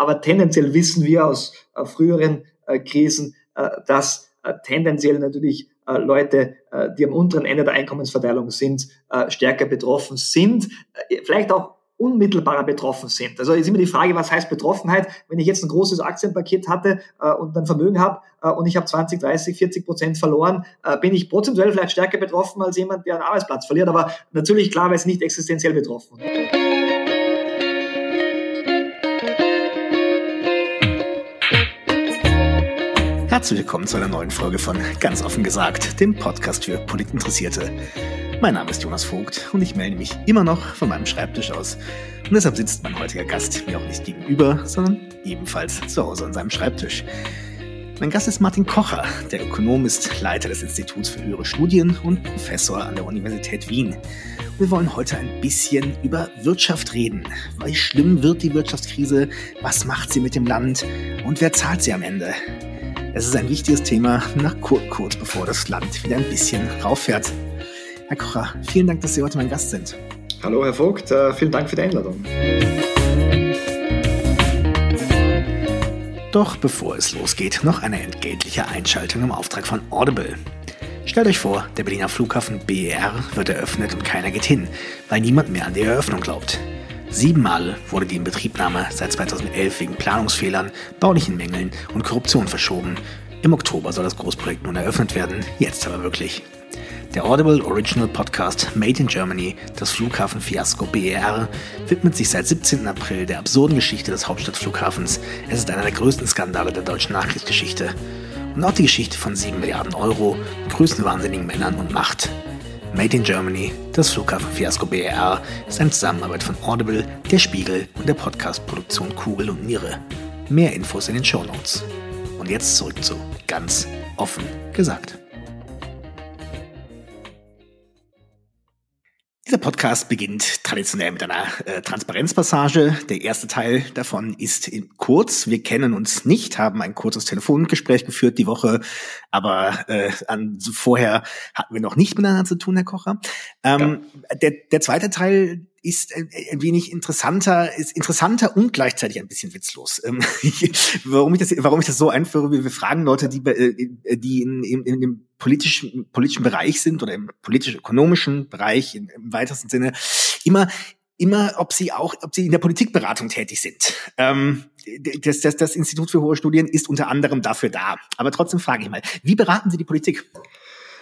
aber tendenziell wissen wir aus äh, früheren äh, Krisen, äh, dass tendenziell natürlich Leute, die am unteren Ende der Einkommensverteilung sind, stärker betroffen sind. Vielleicht auch unmittelbarer betroffen sind. Also ist immer die Frage, was heißt Betroffenheit? Wenn ich jetzt ein großes Aktienpaket hatte und ein Vermögen habe und ich habe 20, 30, 40 Prozent verloren, bin ich prozentuell vielleicht stärker betroffen als jemand, der einen Arbeitsplatz verliert. Aber natürlich klar, weil es nicht existenziell betroffen. Herzlich willkommen zu einer neuen Folge von Ganz offen gesagt, dem Podcast für Politinteressierte. Mein Name ist Jonas Vogt und ich melde mich immer noch von meinem Schreibtisch aus. Und deshalb sitzt mein heutiger Gast mir auch nicht gegenüber, sondern ebenfalls zu Hause an seinem Schreibtisch. Mein Gast ist Martin Kocher. Der Ökonom ist Leiter des Instituts für höhere Studien und Professor an der Universität Wien. Wir wollen heute ein bisschen über Wirtschaft reden. Wie schlimm wird die Wirtschaftskrise? Was macht sie mit dem Land? Und wer zahlt sie am Ende? Es ist ein wichtiges Thema, nach kurz bevor das Land wieder ein bisschen rauffährt. Herr Kocher, vielen Dank, dass Sie heute mein Gast sind. Hallo, Herr Vogt, äh, vielen Dank für die Einladung. Doch bevor es losgeht, noch eine entgeltliche Einschaltung im Auftrag von Audible. Stellt euch vor, der Berliner Flughafen BER wird eröffnet und keiner geht hin, weil niemand mehr an die Eröffnung glaubt. Siebenmal wurde die Inbetriebnahme seit 2011 wegen Planungsfehlern, baulichen Mängeln und Korruption verschoben. Im Oktober soll das Großprojekt nun eröffnet werden, jetzt aber wirklich. Der Audible Original Podcast Made in Germany, das Flughafenfiasko BER, widmet sich seit 17. April der absurden Geschichte des Hauptstadtflughafens. Es ist einer der größten Skandale der deutschen Nachkriegsgeschichte. Und auch die Geschichte von 7 Milliarden Euro, größenwahnsinnigen Männern und Macht. Made in Germany, das Flughafenfiasko BER, ist eine Zusammenarbeit von Audible, der Spiegel und der Podcastproduktion Kugel und Niere. Mehr Infos in den Show Notes. Und jetzt zurück zu ganz offen gesagt. Podcast beginnt traditionell mit einer äh, Transparenzpassage. Der erste Teil davon ist kurz. Wir kennen uns nicht, haben ein kurzes Telefongespräch geführt die Woche, aber äh, an, vorher hatten wir noch nicht miteinander zu tun, Herr Kocher. Ähm, ja. der, der zweite Teil ist ein, wenig interessanter, ist interessanter und gleichzeitig ein bisschen witzlos. Ähm, warum ich das, warum ich das so einführe, wir, wir fragen Leute, die, äh, die in, in, in dem politischen, politischen Bereich sind oder im politisch-ökonomischen Bereich im, im weitesten Sinne, immer, immer, ob sie auch, ob sie in der Politikberatung tätig sind. Ähm, das, das, das Institut für hohe Studien ist unter anderem dafür da. Aber trotzdem frage ich mal, wie beraten Sie die Politik?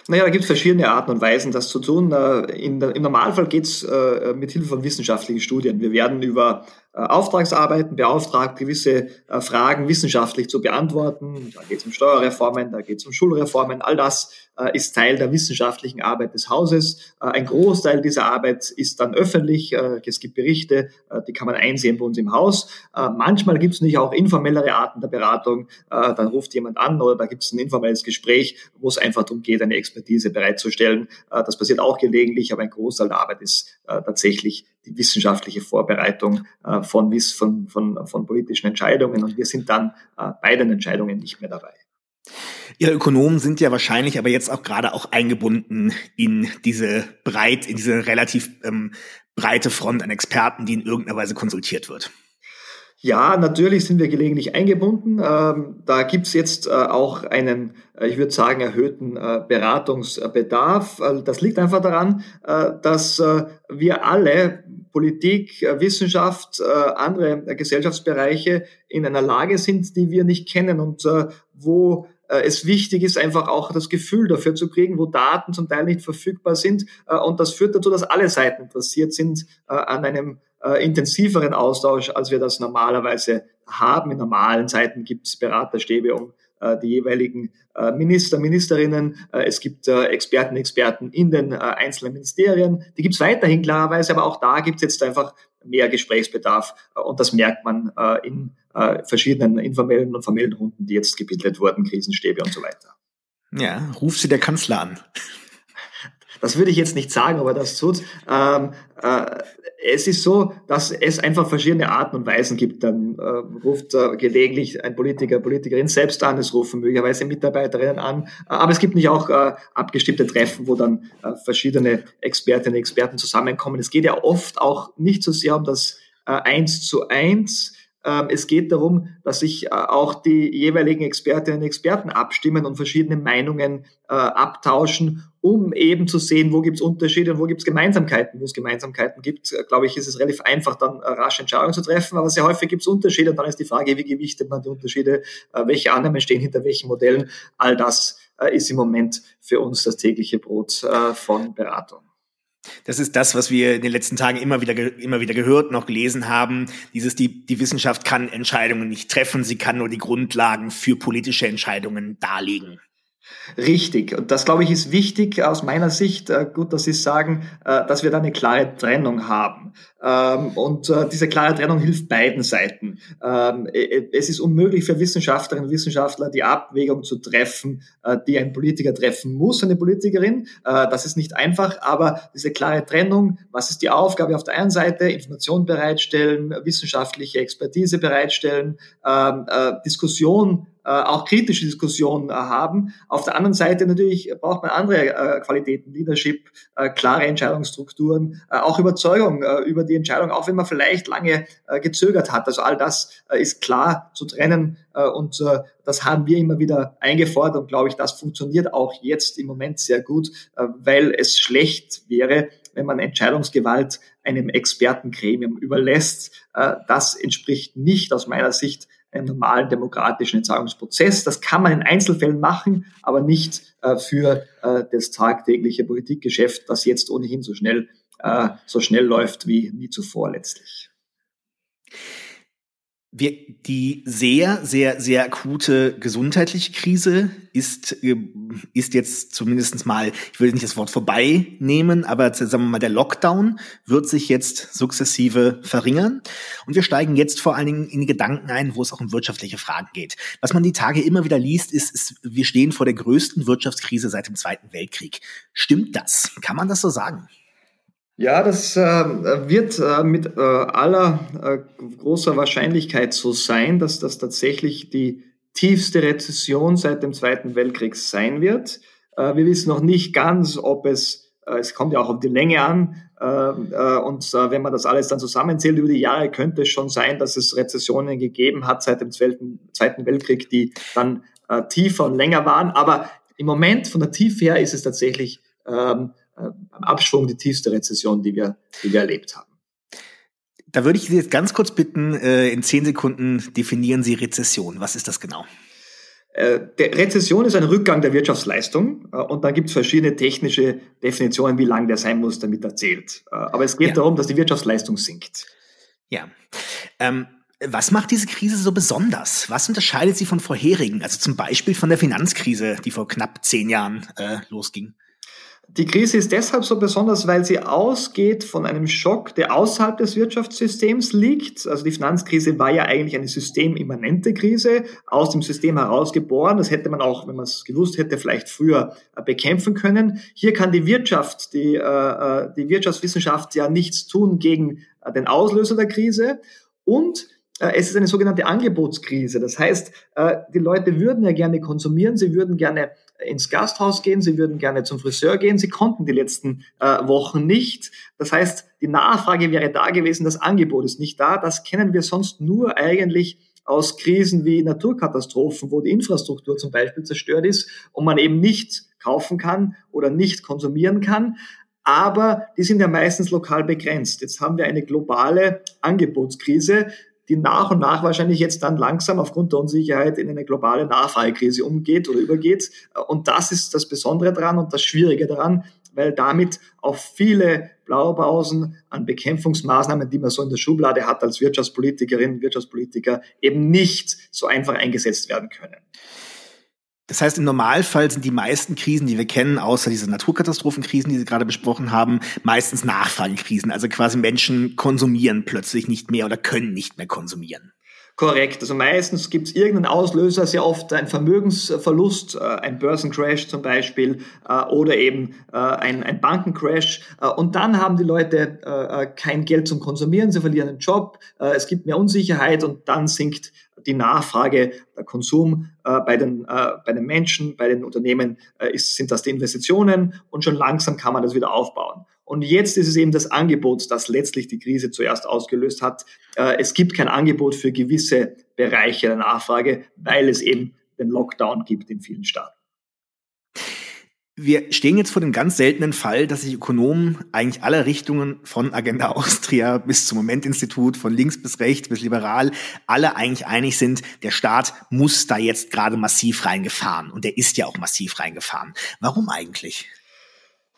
Naja, da gibt es verschiedene Arten und Weisen, das zu tun. In Im Normalfall geht es äh, mit Hilfe von wissenschaftlichen Studien. Wir werden über Auftragsarbeiten beauftragt, gewisse Fragen wissenschaftlich zu beantworten. Da geht es um Steuerreformen, da geht es um Schulreformen. All das ist Teil der wissenschaftlichen Arbeit des Hauses. Ein Großteil dieser Arbeit ist dann öffentlich. Es gibt Berichte, die kann man einsehen bei uns im Haus. Manchmal gibt es natürlich auch informellere Arten der Beratung. Dann ruft jemand an oder da gibt es ein informelles Gespräch, wo es einfach darum geht, eine Expertise bereitzustellen. Äh, das passiert auch gelegentlich, aber ein Großteil der Arbeit ist äh, tatsächlich die wissenschaftliche Vorbereitung äh, von, von, von, von politischen Entscheidungen und wir sind dann bei den Entscheidungen nicht mehr dabei. Ihre Ökonomen sind ja wahrscheinlich aber jetzt auch gerade auch eingebunden in diese breit, in diese relativ ähm, breite Front an Experten, die in irgendeiner Weise konsultiert wird. Ja, natürlich sind wir gelegentlich eingebunden. Ähm, da gibt's jetzt äh, auch einen, äh, ich würde sagen, erhöhten äh, Beratungsbedarf. Das liegt einfach daran, dass wir alle, Politik, Wissenschaft, andere Gesellschaftsbereiche in einer Lage sind, die wir nicht kennen und wo es wichtig ist, einfach auch das Gefühl dafür zu kriegen, wo Daten zum Teil nicht verfügbar sind. Und das führt dazu, dass alle Seiten interessiert sind an einem äh, intensiveren Austausch, als wir das normalerweise haben. In normalen Zeiten gibt es Beraterstäbe um äh, die jeweiligen äh, Minister, Ministerinnen. Äh, es gibt äh, Experten, Experten in den äh, einzelnen Ministerien. Die gibt es weiterhin klarerweise, aber auch da gibt es jetzt einfach mehr Gesprächsbedarf und das merkt man in verschiedenen informellen und formellen Runden, die jetzt gebildet wurden, Krisenstäbe und so weiter. Ja, ruf sie der Kanzler an. Das würde ich jetzt nicht sagen, aber das tut. Ähm, äh, es ist so, dass es einfach verschiedene Arten und Weisen gibt. Dann äh, ruft äh, gelegentlich ein Politiker, Politikerin selbst an, es rufen möglicherweise Mitarbeiterinnen an, aber es gibt nicht auch äh, abgestimmte Treffen, wo dann äh, verschiedene Expertinnen und Experten zusammenkommen. Es geht ja oft auch nicht so sehr um das äh, Eins zu Eins, es geht darum, dass sich äh, auch die jeweiligen Expertinnen und Experten abstimmen und verschiedene Meinungen äh, abtauschen, um eben zu sehen, wo gibt es Unterschiede und wo gibt es Gemeinsamkeiten. Wo es Gemeinsamkeiten gibt, äh, glaube ich, ist es relativ einfach, dann rasch Entscheidungen zu treffen, aber sehr häufig gibt es Unterschiede und dann ist die Frage, wie gewichtet man die Unterschiede, welche Annahmen stehen hinter welchen Modellen. All das ist im Moment für uns das tägliche Brot von Beratung. Das ist das, was wir in den letzten Tagen immer wieder, immer wieder gehört, noch gelesen haben. Dieses, die, die Wissenschaft kann Entscheidungen nicht treffen, sie kann nur die Grundlagen für politische Entscheidungen darlegen. Richtig. Und das, glaube ich, ist wichtig aus meiner Sicht. Äh, gut, dass Sie sagen, äh, dass wir da eine klare Trennung haben. Ähm, und äh, diese klare Trennung hilft beiden Seiten. Ähm, es ist unmöglich für Wissenschaftlerinnen und Wissenschaftler, die Abwägung zu treffen, die ein Politiker treffen muss, eine Politikerin. Das ist nicht einfach, aber diese klare Trennung, was ist die Aufgabe auf der einen Seite? Information bereitstellen, wissenschaftliche Expertise bereitstellen, ähm, Diskussion äh, auch kritische Diskussionen äh, haben. Auf der anderen Seite natürlich braucht man andere äh, Qualitäten, Leadership, äh, klare Entscheidungsstrukturen, auch Überzeugung über die Entscheidung, auch wenn man vielleicht lange gezögert hat. Also all das ist klar zu trennen und das haben wir immer wieder eingefordert und glaube ich, das funktioniert auch jetzt im Moment sehr gut, weil es schlecht wäre, wenn man Entscheidungsgewalt einem Expertengremium überlässt. Das entspricht nicht aus meiner Sicht einem normalen demokratischen Entscheidungsprozess. Das kann man in Einzelfällen machen, aber nicht äh, für äh, das tagtägliche Politikgeschäft, das jetzt ohnehin so schnell, äh, so schnell läuft wie nie zuvor letztlich wir, die sehr, sehr, sehr akute gesundheitliche Krise ist, äh, ist jetzt zumindest mal, ich will nicht das Wort vorbei nehmen, aber sagen wir mal, der Lockdown wird sich jetzt sukzessive verringern. Und wir steigen jetzt vor allen Dingen in die Gedanken ein, wo es auch um wirtschaftliche Fragen geht. Was man die Tage immer wieder liest, ist, ist wir stehen vor der größten Wirtschaftskrise seit dem Zweiten Weltkrieg. Stimmt das? Kann man das so sagen? Ja, das äh, wird äh, mit äh, aller äh, großer Wahrscheinlichkeit so sein, dass das tatsächlich die tiefste Rezession seit dem Zweiten Weltkrieg sein wird. Äh, wir wissen noch nicht ganz, ob es, äh, es kommt ja auch auf die Länge an, und wenn man das alles dann zusammenzählt über die Jahre, könnte es schon sein, dass es Rezessionen gegeben hat seit dem Zweiten Weltkrieg, die dann tiefer und länger waren. Aber im Moment von der Tiefe her ist es tatsächlich ähm, äh, am Abschwung die tiefste Rezession, die wir, die wir erlebt haben. Da würde ich Sie jetzt ganz kurz bitten, äh, in zehn Sekunden definieren Sie Rezession. Was ist das genau? Äh, der Rezession ist ein Rückgang der Wirtschaftsleistung und da gibt es verschiedene technische Definitionen, wie lang der sein muss, damit er zählt. Aber es geht ja. darum, dass die Wirtschaftsleistung sinkt. Ja. Ähm, was macht diese Krise so besonders? Was unterscheidet sie von vorherigen, also zum Beispiel von der Finanzkrise, die vor knapp zehn Jahren äh, losging? Die Krise ist deshalb so besonders, weil sie ausgeht von einem Schock, der außerhalb des Wirtschaftssystems liegt. Also die Finanzkrise war ja eigentlich eine systemimmanente Krise, aus dem System herausgeboren. Das hätte man auch, wenn man es gewusst hätte, vielleicht früher äh, bekämpfen können. Hier kann die Wirtschaft, die, äh, äh, die Wirtschaftswissenschaft ja nichts tun gegen den Auslöser der Krise. Und es ist eine sogenannte Angebotskrise. Das heißt, die Leute würden ja gerne konsumieren, sie würden gerne ins Gasthaus gehen, sie würden gerne zum Friseur gehen, sie konnten die letzten äh, Wochen nicht. Das heißt, die Nachfrage wäre da gewesen, das Angebot ist nicht da. Das kennen wir sonst nur eigentlich aus Krisen wie Naturkatastrophen, wo die Infrastruktur zum Beispiel zerstört ist und man eben nicht kaufen kann oder nicht konsumieren kann. Aber die sind ja meistens lokal begrenzt. Jetzt haben wir eine globale Angebotskrise die nach und nach wahrscheinlich jetzt dann langsam aufgrund der Unsicherheit in eine globale Nachfragekrise umgeht oder übergeht. Und das ist das Besondere daran und das Schwierige daran, weil damit auch viele Blaupausen an Bekämpfungsmaßnahmen, die man so in der Schublade hat als Wirtschaftspolitikerin, Wirtschaftspolitiker, eben nicht so einfach eingesetzt werden können. Das heißt, im Normalfall sind die meisten Krisen, die wir kennen, außer diese Naturkatastrophenkrisen, die Sie gerade besprochen haben, meistens Nachfragekrisen. Also quasi Menschen konsumieren plötzlich nicht mehr oder können nicht mehr konsumieren. Korrekt. Also meistens gibt es irgendeinen Auslöser, sehr oft ein Vermögensverlust, äh, ein Börsencrash zum Beispiel äh, oder eben äh, ein, ein Bankencrash. Und dann haben die Leute kein Geld zum Konsumieren, sie verlieren den Job, es gibt mehr Unsicherheit und dann sinkt die Nachfrage, der Konsum äh, bei, den, äh, bei den Menschen, bei den Unternehmen äh, ist, sind das die Investitionen und schon langsam kann man das wieder aufbauen. Und jetzt ist es eben das Angebot, das letztlich die Krise zuerst ausgelöst hat. Äh, es gibt kein Angebot für gewisse Bereiche der Nachfrage, weil es eben den Lockdown gibt in vielen Staaten. Wir stehen jetzt vor dem ganz seltenen Fall, dass sich Ökonomen eigentlich aller Richtungen von Agenda Austria bis zum Momentinstitut, von links bis rechts bis liberal, alle eigentlich einig sind, der Staat muss da jetzt gerade massiv reingefahren. Und der ist ja auch massiv reingefahren. Warum eigentlich?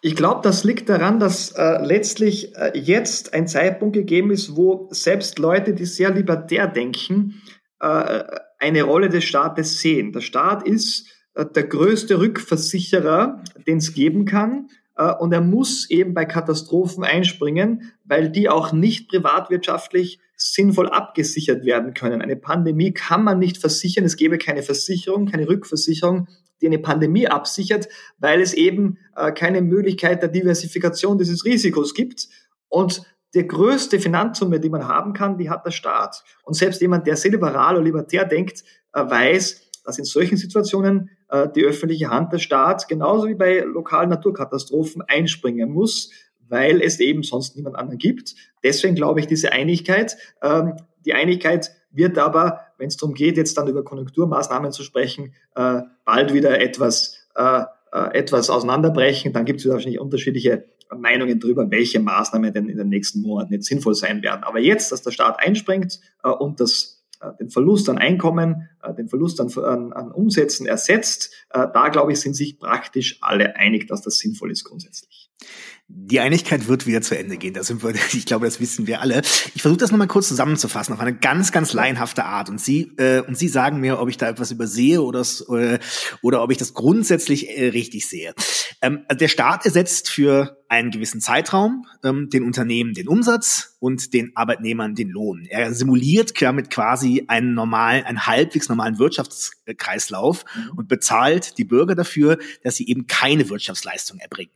Ich glaube, das liegt daran, dass äh, letztlich äh, jetzt ein Zeitpunkt gegeben ist, wo selbst Leute, die sehr libertär denken, äh, eine Rolle des Staates sehen. Der Staat ist der größte Rückversicherer, den es geben kann. Äh, und er muss eben bei Katastrophen einspringen, weil die auch nicht privatwirtschaftlich sinnvoll abgesichert werden können. Eine Pandemie kann man nicht versichern. Es gäbe keine Versicherung, keine Rückversicherung, die eine Pandemie absichert, weil es eben äh, keine Möglichkeit der Diversifikation dieses Risikos gibt. Und die größte Finanzsumme, die man haben kann, die hat der Staat. Und selbst jemand, der sehr liberal oder libertär denkt, weiß, dass in solchen Situationen äh, die öffentliche Hand, der Staat, genauso wie bei lokalen Naturkatastrophen einspringen muss, weil es eben sonst niemand anderen gibt. Deswegen glaube ich, diese Einigkeit, ähm, die Einigkeit wird aber, wenn es darum geht, jetzt dann über Konjunkturmaßnahmen zu sprechen, äh, bald wieder etwas, äh, äh etwas auseinanderbrechen. Dann gibt es wahrscheinlich unterschiedliche Meinungen darüber, welche Maßnahmen denn in den nächsten Monaten jetzt sinnvoll sein werden. Aber jetzt, dass der Staat einspringt äh, und das den Verlust an Einkommen, äh, den Verlust an, an, an Umsätzen ersetzt. Äh, da, glaube ich, sind sich praktisch alle einig, dass das sinnvoll ist grundsätzlich. Die Einigkeit wird wieder zu Ende gehen. Da sind wir, ich glaube, das wissen wir alle. Ich versuche das nochmal kurz zusammenzufassen auf eine ganz, ganz laienhafte Art. Und Sie äh, und Sie sagen mir, ob ich da etwas übersehe oder äh, oder ob ich das grundsätzlich äh, richtig sehe. Ähm, der Staat ersetzt für einen gewissen Zeitraum ähm, den Unternehmen den Umsatz und den Arbeitnehmern den Lohn. Er simuliert damit quasi einen normalen, einen halbwegs normalen Wirtschaftskreislauf mhm. und bezahlt die Bürger dafür, dass sie eben keine Wirtschaftsleistung erbringen.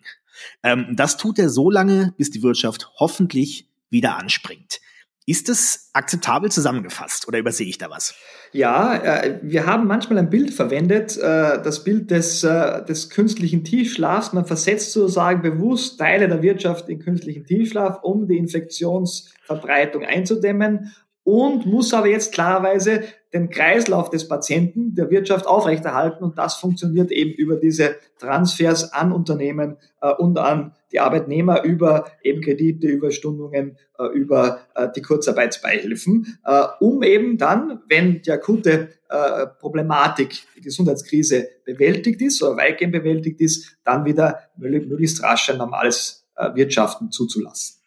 Ähm, das tut er so lange, bis die Wirtschaft hoffentlich wieder anspringt. Ist es akzeptabel zusammengefasst oder übersehe ich da was? Ja, äh, wir haben manchmal ein Bild verwendet, äh, das Bild des, äh, des künstlichen Tiefschlafs. Man versetzt sozusagen bewusst Teile der Wirtschaft in künstlichen Tiefschlaf, um die Infektionsverbreitung einzudämmen und muss aber jetzt klarerweise den Kreislauf des Patienten der Wirtschaft aufrechterhalten und das funktioniert eben über diese Transfers an Unternehmen äh, und an die Arbeitnehmer über eben Kredite, über Stundungen, äh, über äh, die Kurzarbeitsbeihilfen, äh, um eben dann, wenn die akute äh, Problematik, die Gesundheitskrise bewältigt ist oder weitgehend bewältigt ist, dann wieder möglichst rasch ein normales äh, Wirtschaften zuzulassen.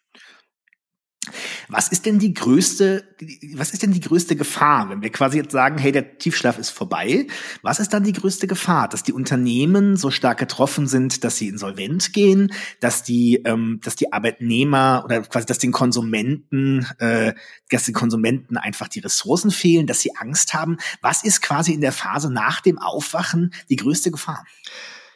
Was ist denn die größte, was ist denn die größte Gefahr, wenn wir quasi jetzt sagen, hey, der Tiefschlaf ist vorbei? Was ist dann die größte Gefahr, dass die Unternehmen so stark getroffen sind, dass sie insolvent gehen, dass die, ähm, dass die Arbeitnehmer oder quasi, dass den Konsumenten, äh, dass den Konsumenten einfach die Ressourcen fehlen, dass sie Angst haben? Was ist quasi in der Phase nach dem Aufwachen die größte Gefahr?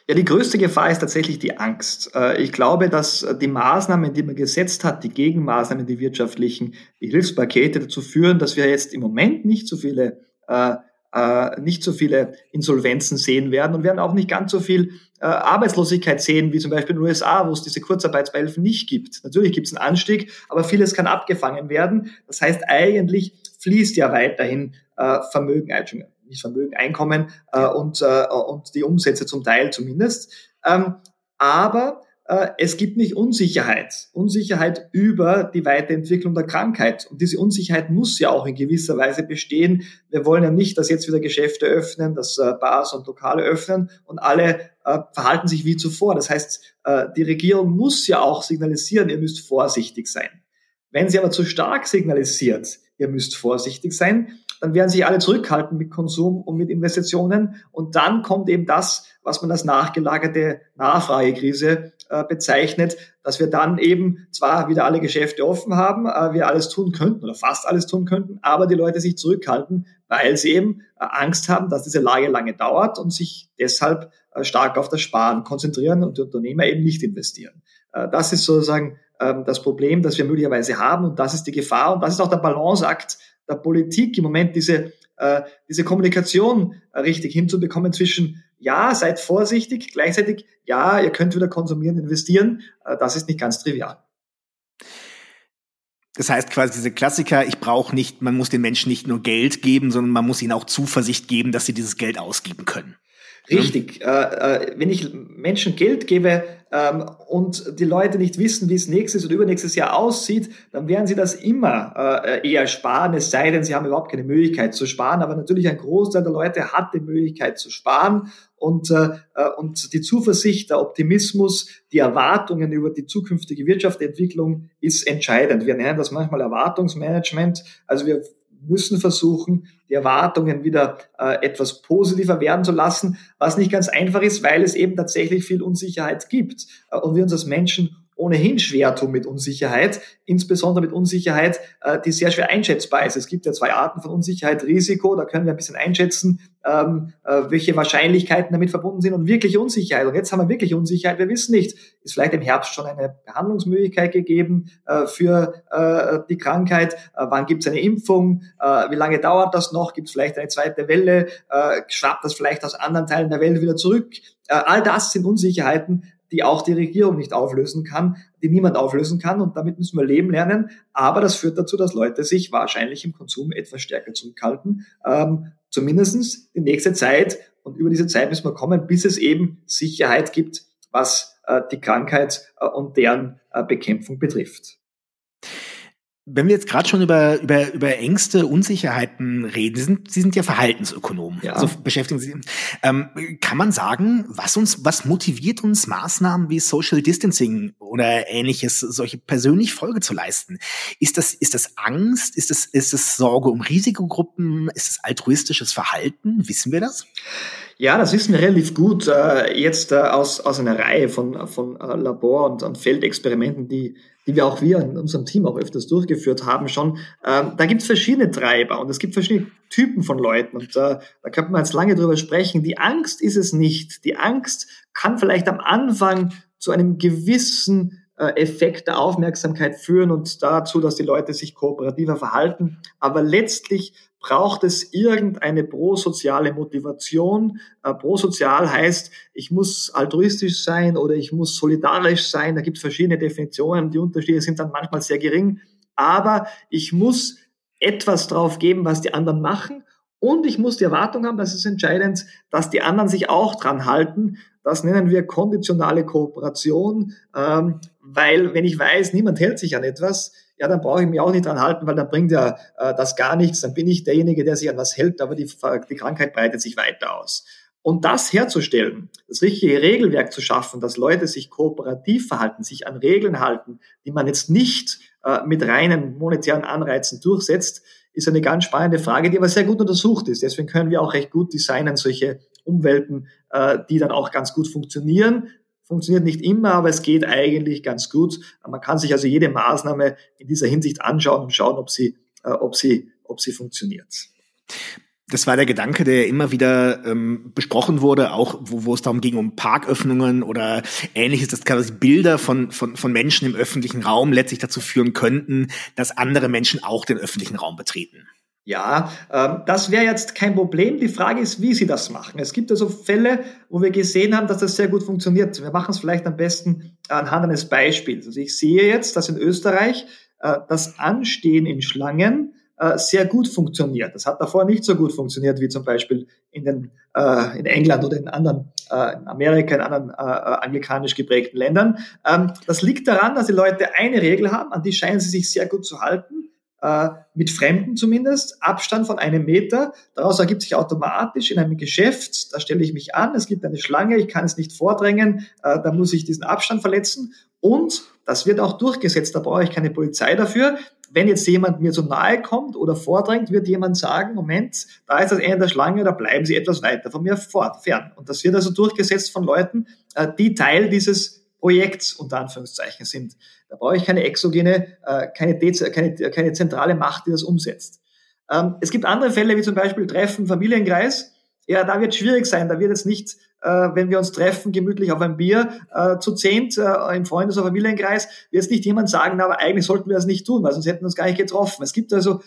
Ja, die größte Gefahr ist tatsächlich die Angst. Äh, ich glaube, dass die Maßnahmen, die man gesetzt hat, die Gegenmaßnahmen, die wirtschaftlichen, die Hilfspakete dazu führen, dass wir jetzt im Moment nicht so viele äh, äh, nicht so viele Insolvenzen sehen werden und werden auch nicht ganz so viel äh, Arbeitslosigkeit sehen, wie zum Beispiel in den USA, wo es diese Kurzarbeitsbeihilfen nicht gibt. Natürlich gibt es einen Anstieg, aber vieles kann abgefangen werden. Das heißt, eigentlich fließt ja weiterhin äh, Vermögen, nicht Vermögen, Einkommen äh, und, äh, und die Umsätze zum Teil zumindest. Ähm, aber äh, es gibt nicht Unsicherheit. Unsicherheit über die Weiterentwicklung der Krankheit. Und diese Unsicherheit muss ja auch in gewisser Weise bestehen. Wir wollen ja nicht, dass jetzt wieder Geschäfte öffnen, dass äh, Bars und Lokale öffnen und alle äh, verhalten sich wie zuvor. Das heißt, äh, die Regierung muss ja auch signalisieren, ihr müsst vorsichtig sein. Wenn sie aber zu stark signalisiert, ihr müsst vorsichtig sein, dann werden sich alle zurückhalten mit Konsum und mit Investitionen. Und dann kommt eben das, was man als nachgelagerte Nachfragekrise äh, bezeichnet, dass wir dann eben zwar wieder alle Geschäfte offen haben, äh, wir alles tun könnten oder fast alles tun könnten, aber die Leute sich zurückhalten, weil sie eben äh, Angst haben, dass diese Lage lange dauert und sich deshalb äh, stark auf das Sparen konzentrieren und die Unternehmer eben nicht investieren. Äh, das ist sozusagen ähm, das Problem, das wir möglicherweise haben und das ist die Gefahr und das ist auch der Balanceakt, der Politik im Moment diese, äh, diese Kommunikation äh, richtig hinzubekommen zwischen, ja, seid vorsichtig, gleichzeitig, ja, ihr könnt wieder konsumieren, investieren, äh, das ist nicht ganz trivial. Das heißt quasi diese Klassiker, ich brauche nicht, man muss den Menschen nicht nur Geld geben, sondern man muss ihnen auch Zuversicht geben, dass sie dieses Geld ausgeben können. Richtig. Äh, äh, wenn ich Menschen Geld gebe ähm, und die Leute nicht wissen, wie es nächstes oder übernächstes Jahr aussieht, dann werden sie das immer äh, eher sparen, es sei denn, sie haben überhaupt keine Möglichkeit zu sparen. Aber natürlich ein Großteil der Leute hat die Möglichkeit zu sparen und, äh, äh und die Zuversicht, der Optimismus, die Erwartungen über die zukünftige Wirtschaftsentwicklung ist entscheidend. Wir nennen das manchmal Erwartungsmanagement. Also wir müssen versuchen, die Erwartungen wieder äh, etwas positiver werden zu lassen, was nicht ganz einfach ist, weil es eben tatsächlich viel Unsicherheit gibt äh, und wir uns als Menschen ohnehin schwer tun mit Unsicherheit, insbesondere mit Unsicherheit, äh, die sehr schwer einschätzbar ist. Es gibt ja zwei Arten von Unsicherheit, Risiko, da können wir ein bisschen einschätzen, ähm, äh, welche Wahrscheinlichkeiten damit verbunden sind und wirkliche Unsicherheit. Und jetzt haben wir wirklich Unsicherheit, wir wissen nicht, ist vielleicht im Herbst schon eine Behandlungsmöglichkeit gegeben äh, für die Krankheit, wann gibt es eine Impfung, wie lange dauert das noch, gibt es vielleicht eine zweite Welle, schwappt das vielleicht aus anderen Teilen der Welt wieder zurück. All das sind Unsicherheiten, die auch die Regierung nicht auflösen kann, die niemand auflösen kann und damit müssen wir leben lernen. Aber das führt dazu, dass Leute sich wahrscheinlich im Konsum etwas stärker zurückhalten, ähm, zumindestens die nächste Zeit und über diese Zeit müssen wir kommen, bis es eben Sicherheit gibt, was äh, die Krankheit äh, und deren äh, Bekämpfung betrifft. Wenn wir jetzt gerade schon über, über, über Ängste, Unsicherheiten reden, Sie sind, Sie sind ja Verhaltensökonom, ja. also beschäftigen Sie. Ähm, kann man sagen, was uns, was motiviert uns, Maßnahmen wie Social Distancing oder ähnliches, solche persönlich Folge zu leisten? Ist das, ist das Angst? Ist das, ist das Sorge um Risikogruppen? Ist das altruistisches Verhalten? Wissen wir das? Ja, das wissen wir relativ gut äh, jetzt äh, aus, aus einer Reihe von, von äh, Labor- und, und Feldexperimenten, die, die wir auch wir in unserem Team auch öfters durchgeführt haben schon. Ähm, da gibt es verschiedene Treiber und es gibt verschiedene Typen von Leuten und äh, da könnte man jetzt lange drüber sprechen. Die Angst ist es nicht. Die Angst kann vielleicht am Anfang zu einem gewissen Effekt der Aufmerksamkeit führen und dazu, dass die Leute sich kooperativer verhalten. Aber letztlich braucht es irgendeine prosoziale Motivation. Äh, prosozial heißt, ich muss altruistisch sein oder ich muss solidarisch sein. Da gibt es verschiedene Definitionen. Die Unterschiede sind dann manchmal sehr gering. Aber ich muss etwas drauf geben, was die anderen machen. Und ich muss die Erwartung haben, das ist entscheidend, dass die anderen sich auch dran halten. Das nennen wir konditionale Kooperation, ähm, weil wenn ich weiß, niemand hält sich an etwas, ja, dann brauche ich mich auch nicht dran halten, weil dann bringt ja äh, das gar nichts. Dann bin ich derjenige, der sich an was hält, aber die, die Krankheit breitet sich weiter aus. Und das herzustellen, das richtige Regelwerk zu schaffen, dass Leute sich kooperativ verhalten, sich an Regeln halten, die man jetzt nicht äh, mit reinen monetären Anreizen durchsetzt, ist eine ganz spannende Frage, die aber sehr gut untersucht ist. Deswegen können wir auch recht gut designen, solche Umwelten, äh, die dann auch ganz gut funktionieren, Funktioniert nicht immer, aber es geht eigentlich ganz gut. Man kann sich also jede Maßnahme in dieser Hinsicht anschauen und schauen, ob sie, äh, ob sie, ob sie funktioniert. Das war der Gedanke, der immer wieder ähm, besprochen wurde, auch wo, wo es darum ging, um Parköffnungen oder ähnliches, dass quasi Bilder von, von, von Menschen im öffentlichen Raum letztlich dazu führen könnten, dass andere Menschen auch den öffentlichen Raum betreten. Ja, ähm, das wäre jetzt kein Problem. Die Frage ist, wie Sie das machen. Es gibt also Fälle, wo wir gesehen haben, dass das sehr gut funktioniert. Wir machen es vielleicht am besten anhand eines Beispiels. Also ich sehe jetzt, dass in Österreich äh, das Anstehen in Schlangen äh, sehr gut funktioniert. Das hat davor nicht so gut funktioniert wie zum Beispiel in, den, äh, in England oder in anderen, äh, in Amerika, in anderen äh, anglikanisch geprägten Ländern. Ähm, das liegt daran, dass die Leute eine Regel haben, an die scheinen sie sich sehr gut zu halten äh, mit Fremden zumindest, Abstand von einem Meter. Daraus ergibt sich automatisch in einem Geschäft, da stelle ich mich an, es gibt eine Schlange, ich kann es nicht vordrängen, äh, da muss ich diesen Abstand verletzen. Und das wird auch durchgesetzt, da brauche ich keine Polizei dafür. Wenn jetzt jemand mir zu nahe kommt oder vordrängt, wird jemand sagen, Moment, da ist das Ende der Schlange, da bleiben Sie etwas weiter von mir fort, fern. Und das wird also durchgesetzt von Leuten, äh, die Teil dieses Projekts unter Anführungszeichen sind. Da brauche ich keine exogene, äh, keine, keine, keine zentrale Macht, die das umsetzt. Ähm, es gibt andere Fälle, wie zum Beispiel Treffen, Familienkreis. Ja, da wird es schwierig sein. Da wird es nicht, äh, wenn wir uns treffen, gemütlich auf ein Bier, äh, zu zehnt im Freundes- oder Familienkreis, wird es nicht jemand sagen, aber eigentlich sollten wir das nicht tun, weil sonst hätten wir uns gar nicht getroffen. Es gibt also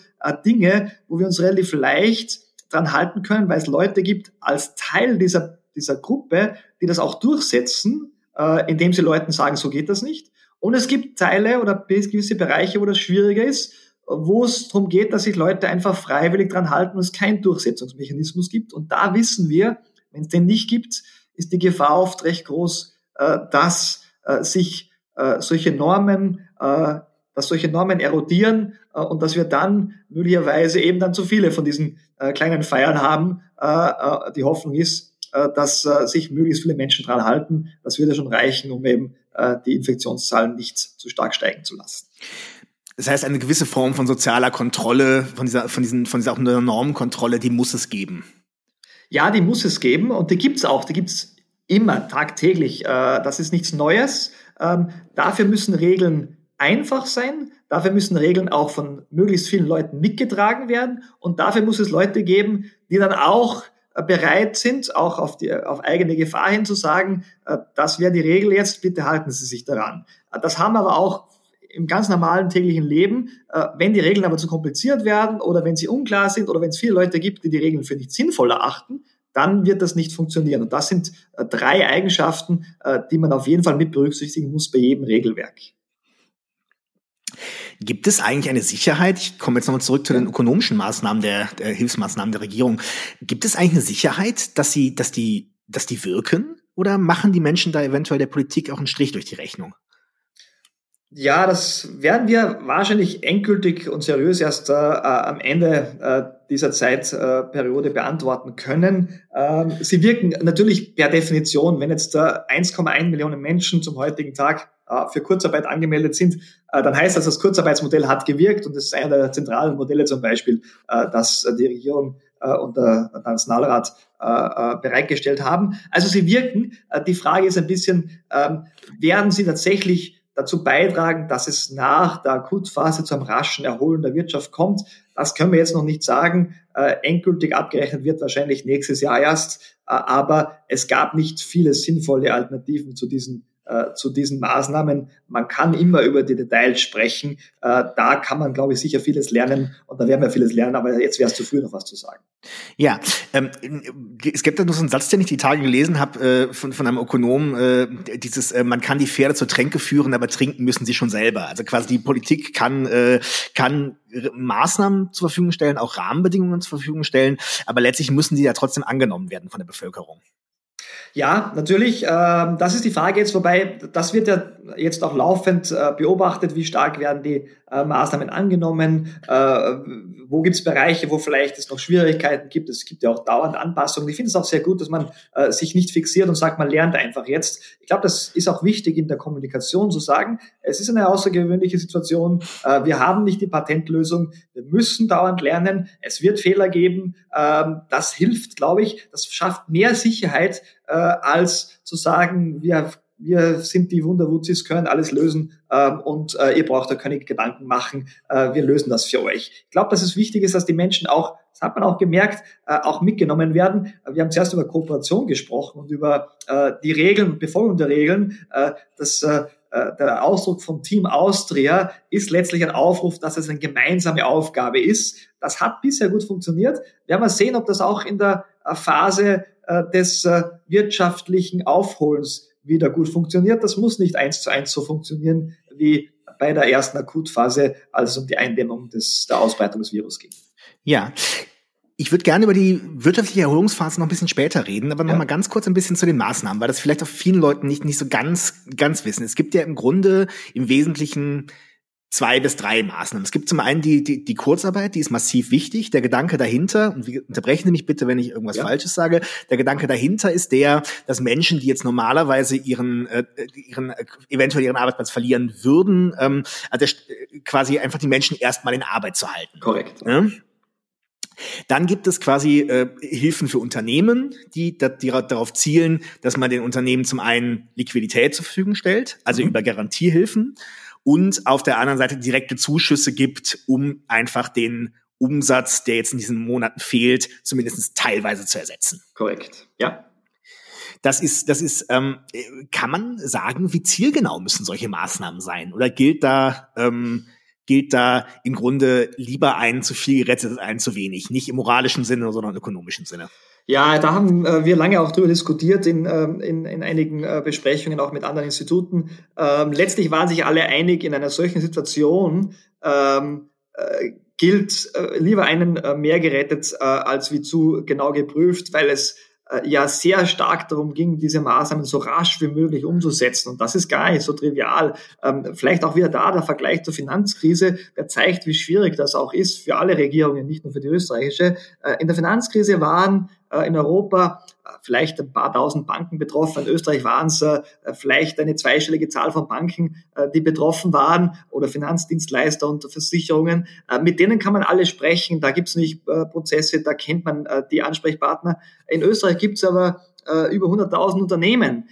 Dinge, wo wir uns relativ leicht dran halten können, weil es Leute gibt als Teil dieser dieser Gruppe, die das auch durchsetzen, äh, indem sie Leuten sagen, so geht das nicht. Und es gibt Teile oder gewisse Bereiche, wo das schwieriger ist, wo es darum geht, dass sich Leute einfach freiwillig dran halten und es keinen Durchsetzungsmechanismus gibt. Und da wissen wir, wenn es den nicht gibt, ist die Gefahr oft recht groß, äh, dass äh, sich äh, solche Normen, äh, dass solche Normen erodieren äh, und dass wir dann möglicherweise eben dann zu viele von diesen äh, kleinen Feiern haben. Äh, äh, die Hoffnung ist, dass äh, sich möglichst viele Menschen dran halten. Das würde schon reichen, um eben äh, die Infektionszahlen nicht zu stark steigen zu lassen. Das heißt, eine gewisse Form von sozialer Kontrolle, von dieser, von diesen, von dieser auch Normkontrolle, die muss es geben. Ja, die muss es geben und die gibt's auch. Die gibt's immer tagtäglich. Äh, das ist nichts Neues. Ähm, dafür müssen Regeln einfach sein. Dafür müssen Regeln auch von möglichst vielen Leuten mitgetragen werden. Und dafür muss es Leute geben, die dann auch äh, bereit sind, auch auf, die, auf eigene Gefahr hin zu sagen, äh, das wäre die Regel jetzt, bitte halten Sie sich daran. Das haben aber auch im ganz normalen täglichen Leben, wenn die Regeln aber zu kompliziert werden oder wenn sie unklar sind oder wenn es viele Leute gibt, die die Regeln für nicht sinnvoll erachten, dann wird das nicht funktionieren. Und das sind äh, drei Eigenschaften, äh, die man auf jeden Fall mit berücksichtigen muss bei jedem Regelwerk. Gibt es eigentlich eine Sicherheit? Ich komme jetzt nochmal zurück zu den ökonomischen Maßnahmen der, der Hilfsmaßnahmen der Regierung. Gibt es eigentlich eine Sicherheit, dass sie, dass die, dass die wirken? Oder machen die Menschen da eventuell der Politik auch einen Strich durch die Rechnung? Ja, das werden wir wahrscheinlich endgültig und seriös erst äh, am Ende äh, dieser Zeitperiode beantworten können. Ähm, sie wirken natürlich per Definition, wenn jetzt 1,1 Millionen Menschen zum heutigen Tag äh, für Kurzarbeit angemeldet sind, äh, dann heißt das, das Kurzarbeitsmodell hat gewirkt und das ist einer der zentralen Modelle zum Beispiel, äh, dass die Regierung und der Nationalrat bereitgestellt haben. Also sie wirken. Die Frage ist ein bisschen, ähm, werden sie tatsächlich dazu beitragen, dass es nach der Akutphase zu einem raschen Erholen der Wirtschaft kommt. Das können wir jetzt noch nicht sagen. Äh, endgültig abgerechnet wird wahrscheinlich nächstes Jahr erst. Äh, aber es gab nicht viele sinnvolle Alternativen zu diesen äh, zu diesen Maßnahmen. Man kann immer über die Details sprechen. Äh, da kann man, glaube ich, sicher vieles lernen und da werden wir vieles lernen, aber jetzt wäre es zu früh, noch was zu sagen. Ja, ähm, es gibt da noch so einen Satz, den ich die Tage gelesen habe äh, von, von einem Ökonom, äh, dieses, man kann die Pferde zur Tränke führen, aber trinken müssen sie schon selber. Also quasi die Politik kann, kann Maßnahmen zur Verfügung stellen, auch Rahmenbedingungen zur Verfügung stellen, aber letztlich müssen die ja trotzdem angenommen werden von der Bevölkerung. Ja, natürlich. Ähm, das ist die Frage jetzt, wobei das wird ja jetzt auch laufend äh, beobachtet, wie stark werden die äh, Maßnahmen angenommen, äh, wo gibt es Bereiche, wo vielleicht es noch Schwierigkeiten gibt. Es gibt ja auch dauernd Anpassungen. Ich finde es auch sehr gut, dass man äh, sich nicht fixiert und sagt, man lernt einfach jetzt. Ich glaube, das ist auch wichtig in der Kommunikation zu sagen, es ist eine außergewöhnliche Situation. Äh, wir haben nicht die Patentlösung. Wir müssen dauernd lernen. Es wird Fehler geben. Ähm, das hilft, glaube ich. Das schafft mehr Sicherheit, äh, als zu sagen, wir wir sind die Wunderwutzis, können alles lösen ähm, und äh, ihr braucht da keine Gedanken machen, äh, wir lösen das für euch. Ich glaube, dass es wichtig ist, dass die Menschen auch, das hat man auch gemerkt, äh, auch mitgenommen werden. Wir haben zuerst über Kooperation gesprochen und über äh, die Regeln, Befolgung der Regeln. Äh, das, äh, äh, der Ausdruck von Team Austria ist letztlich ein Aufruf, dass es eine gemeinsame Aufgabe ist. Das hat bisher gut funktioniert. Wir werden mal sehen, ob das auch in der äh, Phase des äh, wirtschaftlichen Aufholens wieder gut funktioniert. Das muss nicht eins zu eins so funktionieren wie bei der ersten Akutphase, als es um die Eindämmung des, der Ausbreitung des Virus ging. Ja, ich würde gerne über die wirtschaftliche Erholungsphase noch ein bisschen später reden, aber noch ja. mal ganz kurz ein bisschen zu den Maßnahmen, weil das vielleicht auch vielen Leuten nicht, nicht so ganz, ganz wissen. Es gibt ja im Grunde im Wesentlichen zwei bis drei Maßnahmen. Es gibt zum einen die, die, die Kurzarbeit, die ist massiv wichtig. Der Gedanke dahinter, und wie, unterbrechen Sie mich bitte, wenn ich irgendwas ja. Falsches sage, der Gedanke dahinter ist der, dass Menschen, die jetzt normalerweise ihren, äh, ihren eventuell ihren Arbeitsplatz verlieren würden, ähm, also quasi einfach die Menschen erstmal in Arbeit zu halten. Korrekt. Ja? Dann gibt es quasi äh, Hilfen für Unternehmen, die, die darauf zielen, dass man den Unternehmen zum einen Liquidität zur Verfügung stellt, also mhm. über Garantiehilfen und auf der anderen Seite direkte Zuschüsse gibt, um einfach den Umsatz, der jetzt in diesen Monaten fehlt, zumindest teilweise zu ersetzen. Korrekt, ja. Das ist, das ist, ähm, kann man sagen, wie zielgenau müssen solche Maßnahmen sein? Oder gilt da, ähm, gilt da im Grunde lieber ein zu viel gerettet als ein zu wenig. Nicht im moralischen Sinne, sondern im ökonomischen Sinne. Ja, da haben äh, wir lange auch drüber diskutiert in, ähm, in, in einigen äh, Besprechungen, auch mit anderen Instituten. Ähm, letztlich waren sich alle einig, in einer solchen Situation ähm, äh, gilt äh, lieber einen äh, mehr gerettet äh, als wie zu genau geprüft, weil es ja sehr stark darum ging, diese Maßnahmen so rasch wie möglich umzusetzen. Und das ist gar nicht so trivial. Ähm, vielleicht auch wieder da der Vergleich zur Finanzkrise, der zeigt, wie schwierig das auch ist für alle Regierungen, nicht nur für die österreichische. Äh, in der Finanzkrise waren äh, in Europa äh, vielleicht ein paar tausend Banken betroffen. In Österreich waren es äh, vielleicht eine zweistellige Zahl von Banken, die betroffen waren oder Finanzdienstleister und Versicherungen. Mit denen kann man alle sprechen. Da gibt es nicht Prozesse, da kennt man die Ansprechpartner. In Österreich gibt es aber über 100.000 Unternehmen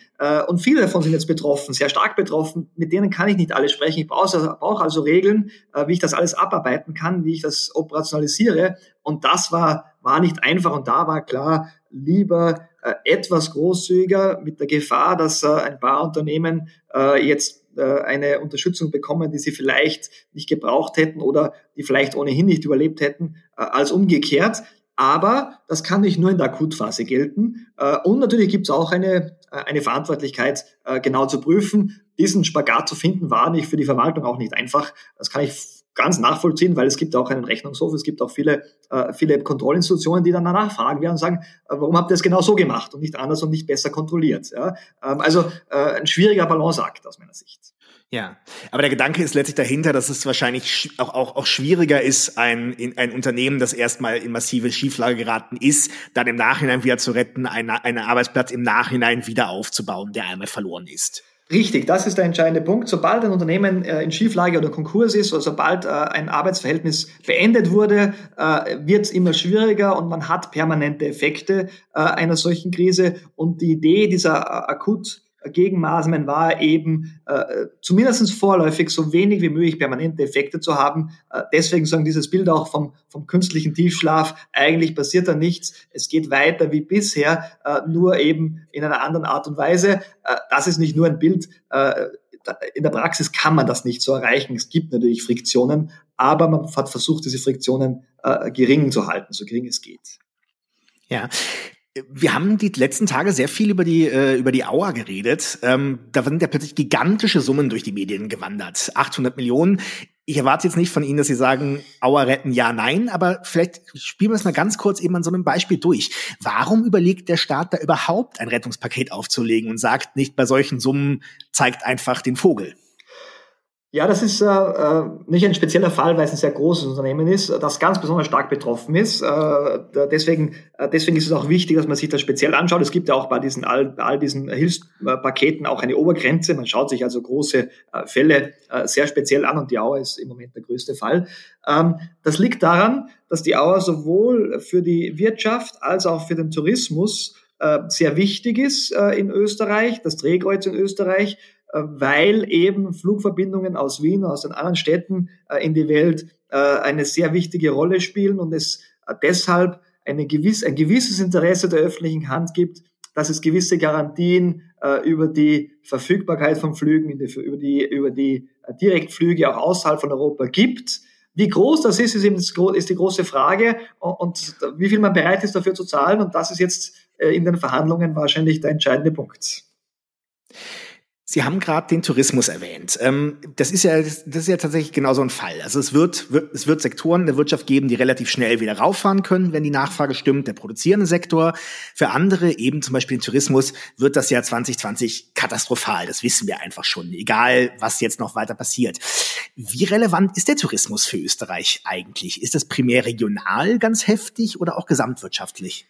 und viele davon sind jetzt betroffen, sehr stark betroffen. Mit denen kann ich nicht alle sprechen. Ich brauche also, also Regeln, wie ich das alles abarbeiten kann, wie ich das operationalisiere. Und das war war nicht einfach und da war klar, lieber äh, etwas großzügiger mit der Gefahr, dass äh, ein paar Unternehmen äh, jetzt äh, eine Unterstützung bekommen, die sie vielleicht nicht gebraucht hätten oder die vielleicht ohnehin nicht überlebt hätten, äh, als umgekehrt. Aber das kann nicht nur in der Akutphase gelten. Äh, und natürlich gibt es auch eine, eine Verantwortlichkeit, genau zu prüfen. Diesen Spagat zu finden, war nicht für die Verwaltung auch nicht einfach. Das kann ich ganz nachvollziehen, weil es gibt auch einen Rechnungshof, es gibt auch viele, äh, viele Kontrollinstitutionen, die dann danach fragen werden und sagen, äh, warum habt ihr es genau so gemacht und nicht anders und nicht besser kontrolliert. Ja? Ähm, also äh, ein schwieriger Balanceakt aus meiner Sicht. Ja, aber der Gedanke ist letztlich dahinter, dass es wahrscheinlich auch, auch, auch schwieriger ist, ein, ein Unternehmen, das erstmal in massive Schieflage geraten ist, dann im Nachhinein wieder zu retten, einen, einen Arbeitsplatz im Nachhinein wieder aufzubauen, der einmal verloren ist. Richtig, das ist der entscheidende Punkt. Sobald ein Unternehmen äh, in Schieflage oder Konkurs ist oder sobald äh, ein Arbeitsverhältnis beendet wurde, äh, wird es immer schwieriger und man hat permanente Effekte einer solchen Krise. Und die Idee dieser akut Gegenmaßnahmen war eben äh, zumindest vorläufig so wenig wie möglich permanente Effekte zu haben. Äh, deswegen sagen dieses Bild auch vom, vom künstlichen Tiefschlaf, eigentlich passiert da nichts, es geht weiter wie bisher, äh, nur eben in einer anderen Art und Weise. Äh, das ist nicht nur ein Bild, äh, in der Praxis kann man das nicht so erreichen. Es gibt natürlich Friktionen, aber man hat versucht, diese Friktionen äh, gering zu halten, so gering es geht. Ja, wir haben die letzten Tage sehr viel über die äh, über die Auer geredet. Ähm, da sind ja plötzlich gigantische Summen durch die Medien gewandert. 800 Millionen. Ich erwarte jetzt nicht von Ihnen, dass Sie sagen, Auer retten ja, nein, aber vielleicht spielen wir es mal ganz kurz eben an so einem Beispiel durch. Warum überlegt der Staat da überhaupt ein Rettungspaket aufzulegen und sagt nicht bei solchen Summen zeigt einfach den Vogel? Ja, das ist äh, äh, nicht ein spezieller Fall, weil es ein sehr großes Unternehmen ist, das ganz besonders stark betroffen ist. Äh, deswegen, äh, deswegen ist es auch wichtig, dass man sich das speziell anschaut. Es gibt ja auch bei diesen all, all diesen Hilfspaketen auch eine Obergrenze. Man schaut sich also große äh, Fälle äh, sehr speziell an und die Auer ist im Moment der größte Fall. Ähm, das liegt daran, dass die Auer sowohl für die Wirtschaft als auch für den Tourismus äh, sehr wichtig ist äh, in Österreich, das Drehkreuz in Österreich äh, weil eben Flugverbindungen aus Wien, aus den anderen Städten äh, in die Welt äh, eine sehr wichtige Rolle spielen und es deshalb eine gewiss, ein gewisses Interesse der öffentlichen Hand gibt, dass es gewisse Garantien über die Verfügbarkeit von Flügen, über die, über die Direktflüge auch außerhalb von Europa gibt. Wie groß das ist, ist eben ist die große Frage und wie viel man bereit ist dafür zu zahlen. Und das ist jetzt in den Verhandlungen wahrscheinlich der entscheidende Punkt. Sie haben gerade den Tourismus erwähnt. Ähm, das ist ja, das ist ja tatsächlich genau so ein Fall. Also es wird, wird, es wird Sektoren der Wirtschaft geben, die relativ schnell wieder rauffahren können, wenn die Nachfrage stimmt. Der produzierende Sektor. Für andere, eben zum Beispiel den Tourismus, wird das Jahr 2020 katastrophal. Das wissen wir einfach schon. Egal, was jetzt noch weiter passiert. Wie relevant ist der Tourismus für Österreich eigentlich? Ist das primär regional ganz heftig oder auch gesamtwirtschaftlich?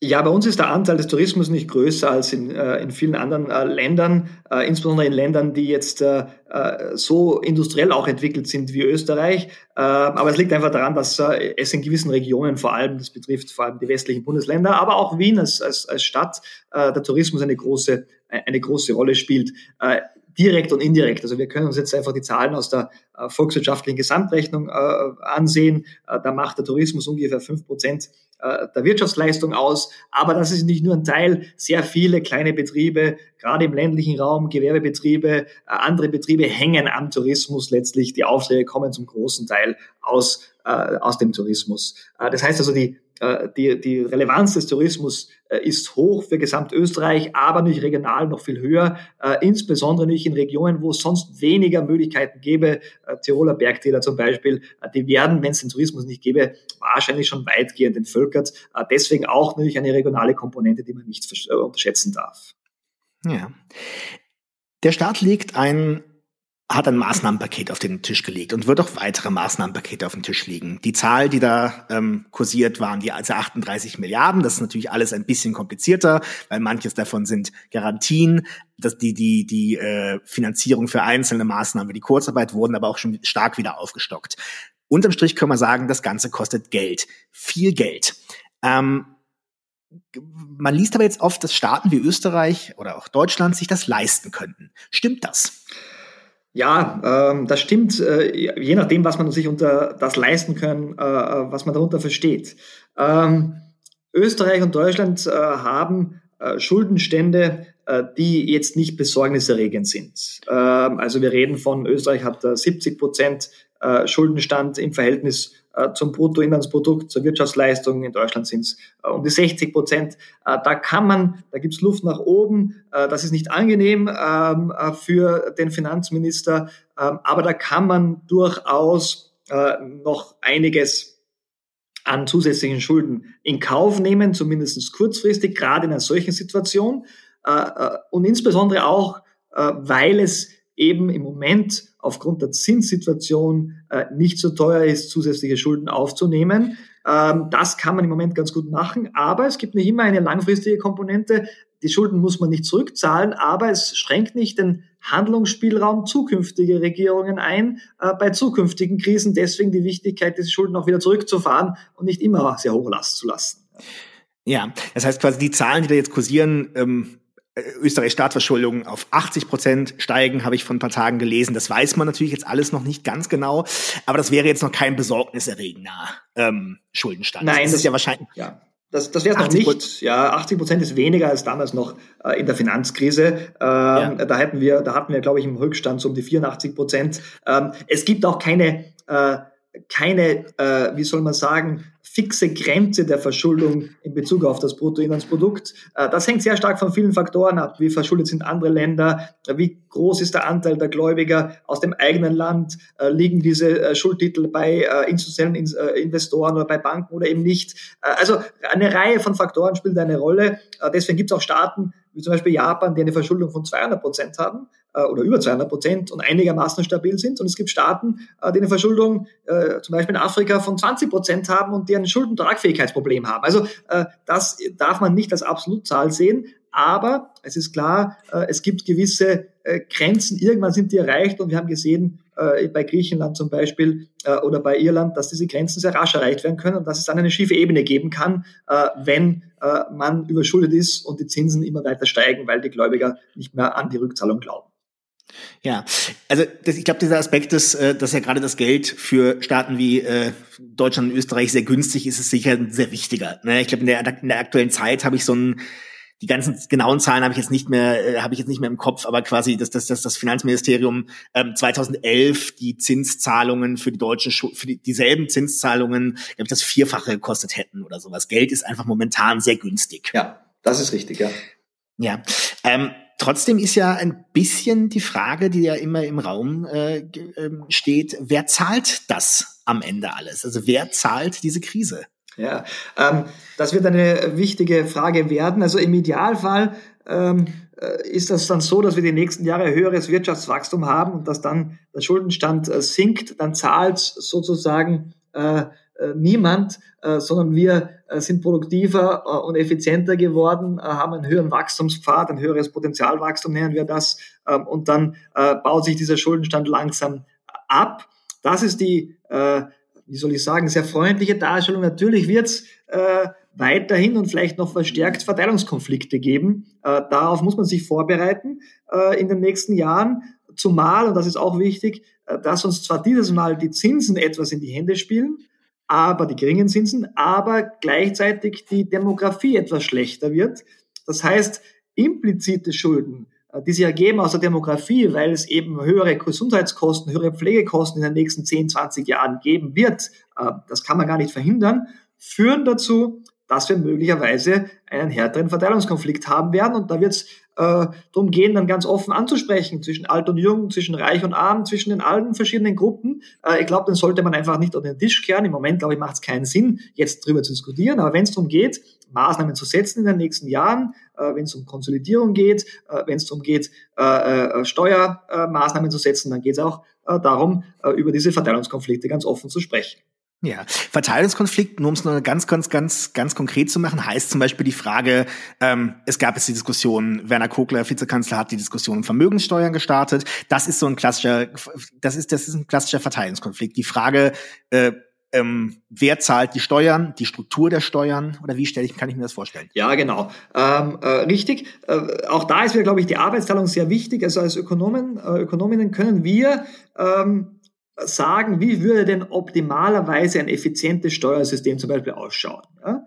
Ja, bei uns ist der Anteil des Tourismus nicht größer als in, äh, in vielen anderen äh, Ländern, äh, insbesondere in Ländern, die jetzt äh, äh, so industriell auch entwickelt sind wie Österreich. Äh, aber es liegt einfach daran, dass es in gewissen Regionen vor allem, das betrifft vor allem die westlichen Bundesländer, aber auch Wien als, als, als Stadt, der Tourismus eine große, eine große Rolle spielt direkt und indirekt. Also wir können uns jetzt einfach die Zahlen aus der äh, volkswirtschaftlichen Gesamtrechnung äh, ansehen. Äh, da macht der Tourismus ungefähr fünf Prozent der Wirtschaftsleistung aus. Aber das ist nicht nur ein Teil. Sehr viele kleine Betriebe, gerade im ländlichen Raum, Gewerbebetriebe, äh, andere Betriebe hängen am Tourismus letztlich. Die Aufträge kommen zum großen Teil aus, äh, aus dem Tourismus. Das heißt also, die äh, die, die Relevanz des Tourismus äh, ist hoch für Gesamtösterreich, aber nicht regional noch viel höher, äh, insbesondere nicht in Regionen, wo es sonst weniger Möglichkeiten gäbe. Tiroler Bergtäler zum Beispiel, die werden, wenn es den Tourismus nicht gäbe, wahrscheinlich schon weitgehend entvölkert. Deswegen auch natürlich eine regionale Komponente, die man nicht unterschätzen darf. Ja. Der Staat legt ein hat ein Maßnahmenpaket auf den Tisch gelegt und wird auch weitere Maßnahmenpakete auf den Tisch legen. Die Zahl, die da ähm, kursiert, waren die also 38 Milliarden. Das ist natürlich alles ein bisschen komplizierter, weil manches davon sind Garantien, dass die die die äh, Finanzierung für einzelne Maßnahmen, wie die Kurzarbeit, wurden aber auch schon stark wieder aufgestockt. Unterm Strich können wir sagen, das Ganze kostet Geld, viel Geld. Ähm, man liest aber jetzt oft, dass Staaten wie Österreich oder auch Deutschland sich das leisten könnten. Stimmt das? Ja, ähm, das stimmt, äh, je nachdem, was man sich unter das leisten können, äh, äh, was man darunter versteht. Ähm, Österreich und Deutschland äh, haben äh, Schuldenstände, äh, die jetzt nicht besorgniserregend sind. Ähm, also wir reden von Österreich hat 70 Prozent Schuldenstand im Verhältnis äh, zum Bruttoinlandsprodukt, zur Wirtschaftsleistung. In Deutschland sind es äh, um die 60 Prozent. Äh, da kann man, da gibt es Luft nach oben. das ist nicht angenehm ähm, für den Finanzminister, ähm, aber da kann man durchaus noch einiges an zusätzlichen Schulden in Kauf nehmen, zumindest kurzfristig, gerade in einer solchen Situation. und insbesondere auch, weil es eben im Moment aufgrund der Zinssituation äh, nicht so teuer ist, zusätzliche Schulden aufzunehmen. Ähm, das kann man im Moment ganz gut machen, aber es gibt nicht immer eine langfristige Komponente. Die Schulden muss man nicht zurückzahlen, aber es schränkt nicht den Handlungsspielraum zukünftige Regierungen ein äh, bei zukünftigen Krisen. Deswegen die Wichtigkeit, diese Schulden auch wieder zurückzufahren und nicht immer sehr hoch zu lassen. Ja, das heißt quasi die Zahlen, die da jetzt kursieren, ähm, äh, Österreichs Staatsverschuldung auf 80 Prozent steigen, habe ich vor ein paar Tagen gelesen. Das weiß man natürlich jetzt alles noch nicht ganz genau, aber das wäre jetzt noch kein besorgniserregender ähm, Schuldenstand. Nein, das ist ja wahrscheinlich. Ja. Das, das wäre es noch nicht. Ja, 80 Prozent ist weniger als damals noch äh, in der Finanzkrise. Ähm, ja. Da hätten wir, da hatten wir, glaube ich, im Rückstand so um die 84 Prozent. Ähm, es gibt auch keine äh, keine, äh, wie soll man sagen, fixe Grenze der Verschuldung in Bezug auf das Bruttoinlandsprodukt. Äh, das hängt sehr stark von vielen Faktoren ab. Wie verschuldet sind andere Länder? Wie groß ist der Anteil der Gläubiger aus dem eigenen Land? Äh, liegen diese äh, Schuldtitel bei äh, institutionellen In äh, Investoren oder bei Banken oder eben nicht? Äh, also eine Reihe von Faktoren spielt eine Rolle. deswegen gibt es auch Staaten, wie zum Beispiel Japan, die eine Verschuldung von 200 Prozent haben äh, oder über 200 Prozent und einigermaßen stabil sind. Und es gibt Staaten, äh, die eine Verschuldung äh, zum Beispiel in Afrika von 20 Prozent haben und die ein Schuldentragfähigkeitsproblem haben. Also äh, das darf man nicht als Absolutzahl sehen, aber es ist klar, äh, es gibt gewisse äh, Grenzen. Irgendwann sind die erreicht und wir haben gesehen, äh, bei Griechenland zum Beispiel oder bei Irland, dass diese Grenzen sehr rasch erreicht werden können und dass es dann eine schiefe Ebene geben kann, wenn man überschuldet ist und die Zinsen immer weiter steigen, weil die Gläubiger nicht mehr an die Rückzahlung glauben. Ja, also das, ich glaube, dieser Aspekt ist, äh, dass ja gerade das Geld für Staaten wie äh, Deutschland und Österreich sehr günstig ist, ist sicher ein sehr wichtiger. Ne? Ich glaube, in der, in der aktuellen Zeit habe ich so ein die ganzen genauen Zahlen habe ich jetzt nicht mehr äh, habe ich jetzt nicht mehr im Kopf, aber quasi dass das, das, das Finanzministerium ähm, 2011 die Zinszahlungen für die deutschen Schu für die, dieselben Zinszahlungen, glaube ich, das vierfache gekostet hätten oder sowas. Geld ist einfach momentan sehr günstig. Ja, das ist richtig, ja. Ja. Ähm, Trotzdem ist ja ein bisschen die Frage, die ja immer im Raum äh, ähm, steht, wer zahlt das am Ende alles? Also wer zahlt diese Krise? Ja, ähm, das wird eine wichtige Frage werden. Also im Idealfall ähm, äh, ist das dann so, dass wir die nächsten Jahre höheres Wirtschaftswachstum haben und dass dann der Schuldenstand äh, sinkt, dann zahlt sozusagen äh, äh, niemand, äh, sondern wir äh, sind produktiver äh, und effizienter geworden, haben einen höheren Wachstumspfad, ein höheres Potenzialwachstum, nennen wir das, ähm, und dann baut sich dieser Schuldenstand langsam ab. Das ist die, wie soll ich sagen, sehr freundliche Darstellung. Natürlich wird's weiterhin und vielleicht noch verstärkt Verteilungskonflikte geben. darauf muss man sich vorbereiten in den nächsten Jahren. zumal, und das ist auch wichtig, dass uns zwar dieses Mal die Zinsen etwas in die Hände spielen, aber die geringen Zinsen, aber gleichzeitig die Demografie etwas schlechter wird. Das heißt, implizite Schulden, äh, die sich ergeben aus der Demografie, weil es eben höhere Gesundheitskosten, höhere Pflegekosten in den nächsten 10, 20 Jahren geben wird, äh, das kann man gar nicht verhindern, führen dazu, dass wir möglicherweise einen härteren Verteilungskonflikt haben werden. Und da wird es äh, darum gehen, dann ganz offen anzusprechen zwischen alt und jung, zwischen reich und arm, zwischen den allen verschiedenen Gruppen. Äh, ich glaube, dann sollte man einfach nicht unter den Tisch kehren. Im Moment, glaube ich, macht es keinen Sinn, jetzt drüber zu diskutieren. Aber wenn es darum geht, Maßnahmen zu setzen in den nächsten Jahren, äh, wenn es um Konsolidierung geht, äh, wenn es darum geht, äh, äh, Steuermaßnahmen zu setzen, dann geht es auch äh, darum, äh, über diese Verteilungskonflikte ganz offen zu sprechen. Ja, Verteilungskonflikt, nur um es nur ganz, ganz, ganz, ganz konkret zu machen, heißt zum Beispiel die Frage, ähm, es gab jetzt die Diskussion, Werner Kogler, Vizekanzler, hat die Diskussion um Vermögenssteuern gestartet. Das ist so ein klassischer, das ist, das ist ein klassischer Verteilungskonflikt. Die Frage, äh, ähm, wer zahlt die Steuern, die Struktur der Steuern oder wie stelle ich, kann ich mir das vorstellen? Ja, genau. Ähm, äh, richtig. Äh, auch da ist mir, glaube ich, die Arbeitsteilung sehr wichtig. Also als Ökonomen, äh, Ökonominnen können wir ähm, sagen, wie würde denn optimalerweise ein effizientes Steuersystem zum Beispiel ausschauen? Ja?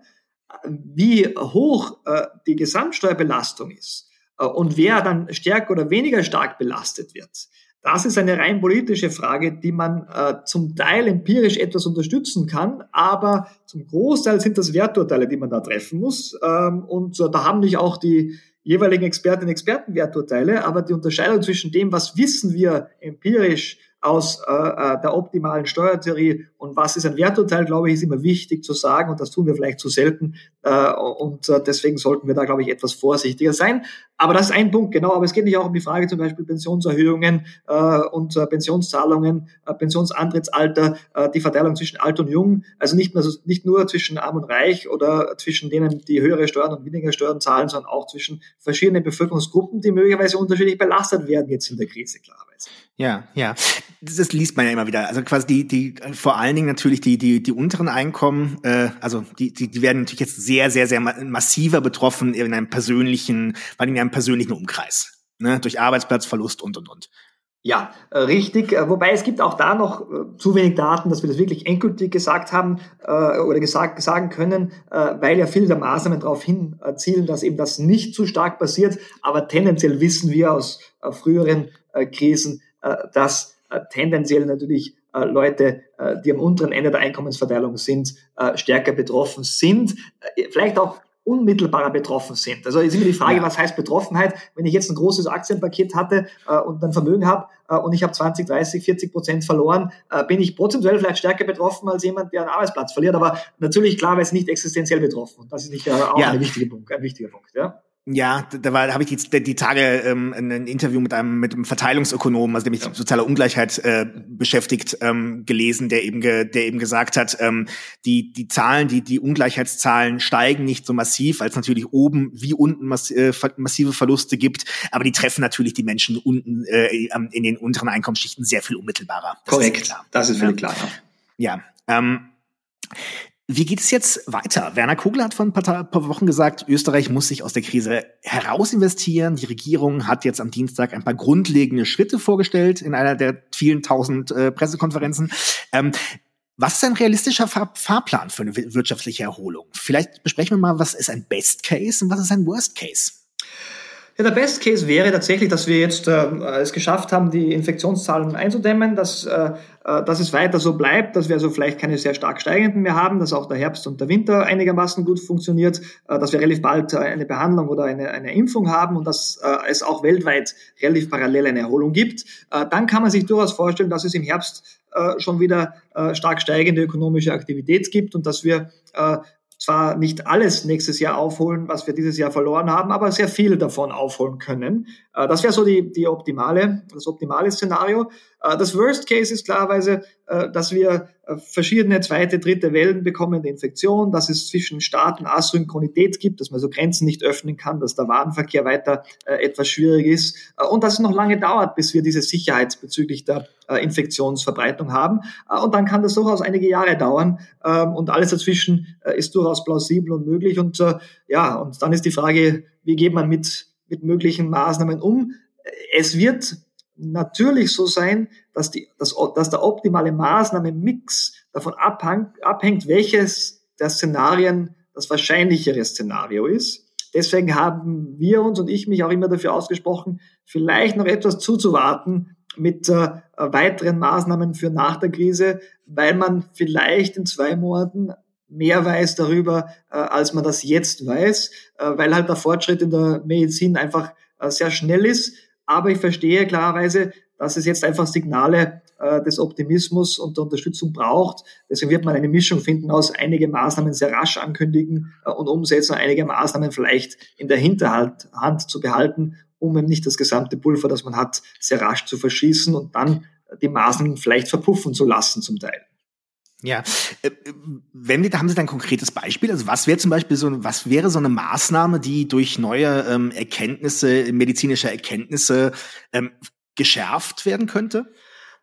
Wie hoch äh, die Gesamtsteuerbelastung ist äh, und wer dann stärker oder weniger stark belastet wird. Das ist eine rein politische Frage, die man äh, zum Teil empirisch etwas unterstützen kann, aber zum Großteil sind das Werturteile, die man da treffen muss. Ähm, und da haben nicht auch die jeweiligen Expertinnen und Experten Werturteile, aber die Unterscheidung zwischen dem, was wissen wir empirisch aus äh, äh, der optimalen Steuertheorie. Und was ist ein Werturteil, glaube ich, ist immer wichtig zu sagen. Und das tun wir vielleicht zu selten. Äh, und äh, deswegen sollten wir da, glaube ich, etwas vorsichtiger sein. Aber das ist ein Punkt, genau. Aber es geht nicht auch um die Frage zum Beispiel Pensionserhöhungen äh, und äh, Pensionszahlungen, äh, Pensionsantrittsalter, äh, die Verteilung zwischen alt und jung, also nicht, mehr so, nicht nur zwischen arm und reich oder zwischen denen, die höhere Steuern und weniger Steuern zahlen, sondern auch zwischen verschiedenen Bevölkerungsgruppen, die möglicherweise unterschiedlich belastet werden jetzt in der Krise, klarerweise. Ja, ja. Das, liest man ja immer wieder. Also quasi die, die, vor allen Dingen natürlich die, die, die unteren Einkommen, äh, also die, die, die werden natürlich jetzt sehr, sehr, sehr massiver betroffen in einem persönlichen, weil in einem persönlichen Umkreis. Ne? Durch Arbeitsplatzverlust und und und. Ja, äh, richtig. Äh, wobei es gibt auch da noch äh, zu wenig Daten, dass wir das wirklich endgültig gesagt haben oder gesagt sagen können, weil ja viele der Maßnahmen darauf hinzielen, dass eben das nicht zu stark passiert. Aber tendenziell wissen wir aus früheren Krisen, dass tendenziell natürlich Leute, die am unteren Ende der Einkommensverteilung sind, stärker betroffen sind. Vielleicht auch unmittelbarer betroffen sind. Also ist immer die Frage, ja. was heißt Betroffenheit? Wenn ich jetzt ein großes Aktienpaket hatte äh, und ein Vermögen habe äh, und ich habe 20, 30, 40 Prozent verloren, äh, bin ich prozentuell vielleicht stärker betroffen als jemand, der einen Arbeitsplatz verliert. Aber natürlich klar, weil es nicht existenziell betroffen. Das ist nicht äh, auch ja. ein wichtiger Punkt. Ein wichtiger Punkt ja. Ja, da, war, da habe ich die, die Tage ähm, ein Interview mit einem mit einem Verteilungsökonomen, also der mich mit sozialer Ungleichheit äh, beschäftigt, ähm, gelesen, der eben ge, der eben gesagt hat, ähm, die die Zahlen, die die Ungleichheitszahlen steigen nicht so massiv, als natürlich oben wie unten mass, äh, massive Verluste gibt, aber die treffen natürlich die Menschen unten äh, in den unteren Einkommensschichten sehr viel unmittelbarer. Das Korrekt, ist das ist völlig klar. Ja. ja ähm, wie geht es jetzt weiter? Werner Kugler hat vor ein paar, paar, Wochen gesagt, Österreich muss sich aus der Krise heraus investieren. Die Regierung hat jetzt am Dienstag ein paar grundlegende Schritte vorgestellt in einer der vielen tausend äh, Pressekonferenzen. Ähm, was ist ein realistischer Fahr Fahrplan für eine wirtschaftliche Erholung? Vielleicht besprechen wir mal, was ist ein Best Case und was ist ein Worst Case? Der Best Case wäre tatsächlich, dass wir jetzt äh, es geschafft haben, die Infektionszahlen einzudämmen, dass, äh, äh, dass es weiter so bleibt, dass wir also vielleicht keine sehr stark steigenden mehr haben, dass auch der Herbst und der Winter einigermaßen gut funktioniert, äh, dass wir relativ bald äh, eine Behandlung oder eine, eine Impfung haben und dass äh, es auch weltweit relativ parallel eine Erholung gibt. Äh, dann kann man sich durchaus vorstellen, dass es im Herbst äh, schon wieder stark steigende ökonomische Aktivität gibt und dass wir zwar nicht alles nächstes Jahr aufholen, was wir dieses Jahr verloren haben, aber sehr viel davon aufholen können. Äh, das wäre so die, die optimale, das optimale Szenario. Äh, das Worst Case ist klarerweise, äh, dass wir verschiedene zweite, dritte Wellen bekommen der Infektion, dass es zwischen Staaten Asynchronität gibt, dass man so Grenzen nicht öffnen kann, dass der Warenverkehr weiter etwas schwierig ist und dass es noch lange dauert, bis wir diese Sicherheit bezüglich der Infektionsverbreitung haben. Und dann kann das durchaus einige Jahre dauern ähm, und alles dazwischen ist durchaus plausibel und möglich. Und ja, und dann ist die Frage, wie geht man mit mit möglichen Maßnahmen um. Es wird natürlich so sein, dass, die, dass, dass der optimale Maßnahmenmix davon abhängt, abhängt, welches der Szenarien das wahrscheinlichere Szenario ist. Deswegen haben wir uns und ich mich auch immer dafür ausgesprochen, vielleicht noch etwas zuzuwarten mit äh, weiteren Maßnahmen für nach der Krise, weil man vielleicht in zwei Monaten mehr weiß darüber, äh, als man das jetzt weiß, äh, weil halt der Fortschritt in der Medizin einfach äh, sehr schnell ist. Aber ich verstehe klarerweise, dass es jetzt einfach Signale äh, des Optimismus und der Unterstützung braucht. Deswegen wird man eine Mischung finden aus einige Maßnahmen sehr rasch ankündigen äh, und umsetzen, einige Maßnahmen vielleicht in der Hinterhand Hand zu behalten, um eben nicht das gesamte Pulver, das man hat, sehr rasch zu verschießen und dann die Maßnahmen vielleicht verpuffen zu lassen zum Teil. Ja, äh, wenn wir, da haben Sie dann ein konkretes Beispiel? Also was wäre zum Beispiel so, was wäre so eine Maßnahme, die durch neue ähm, Erkenntnisse, medizinische Erkenntnisse ähm, geschärft werden könnte?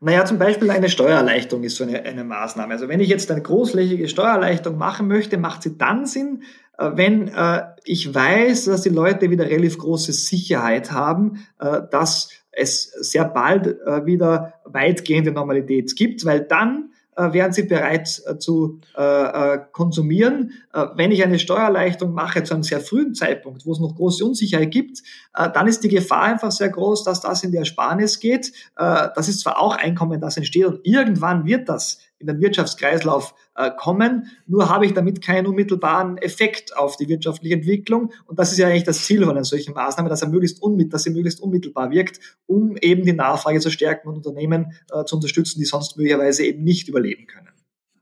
Naja, zum Beispiel eine Steuererleichterung ist so eine, eine Maßnahme. Also wenn ich jetzt eine großflächige Steuererleichterung machen möchte, macht sie dann Sinn, äh, wenn äh, ich weiß, dass die Leute wieder relativ große Sicherheit haben, äh, dass es sehr bald äh, wieder weitgehende Normalität gibt, weil dann wären sie bereit äh, zu äh, konsumieren. wenn ich eine Steuererleichterung mache zu einem sehr frühen Zeitpunkt, wo es noch große Unsicherheit gibt, dann ist die Gefahr einfach sehr groß, dass das in die Ersparnis geht. das ist zwar auch Einkommen, das entsteht und irgendwann wird das in den Wirtschaftskreislauf äh, kommen. Nur habe ich damit keinen unmittelbaren Effekt auf die wirtschaftliche Entwicklung. Und das ist ja eigentlich das Ziel von einer solchen Maßnahme, dass, er möglichst unmit, dass sie möglichst unmittelbar wirkt, um eben die Nachfrage zu stärken und Unternehmen äh, zu unterstützen, die sonst möglicherweise eben nicht überleben können.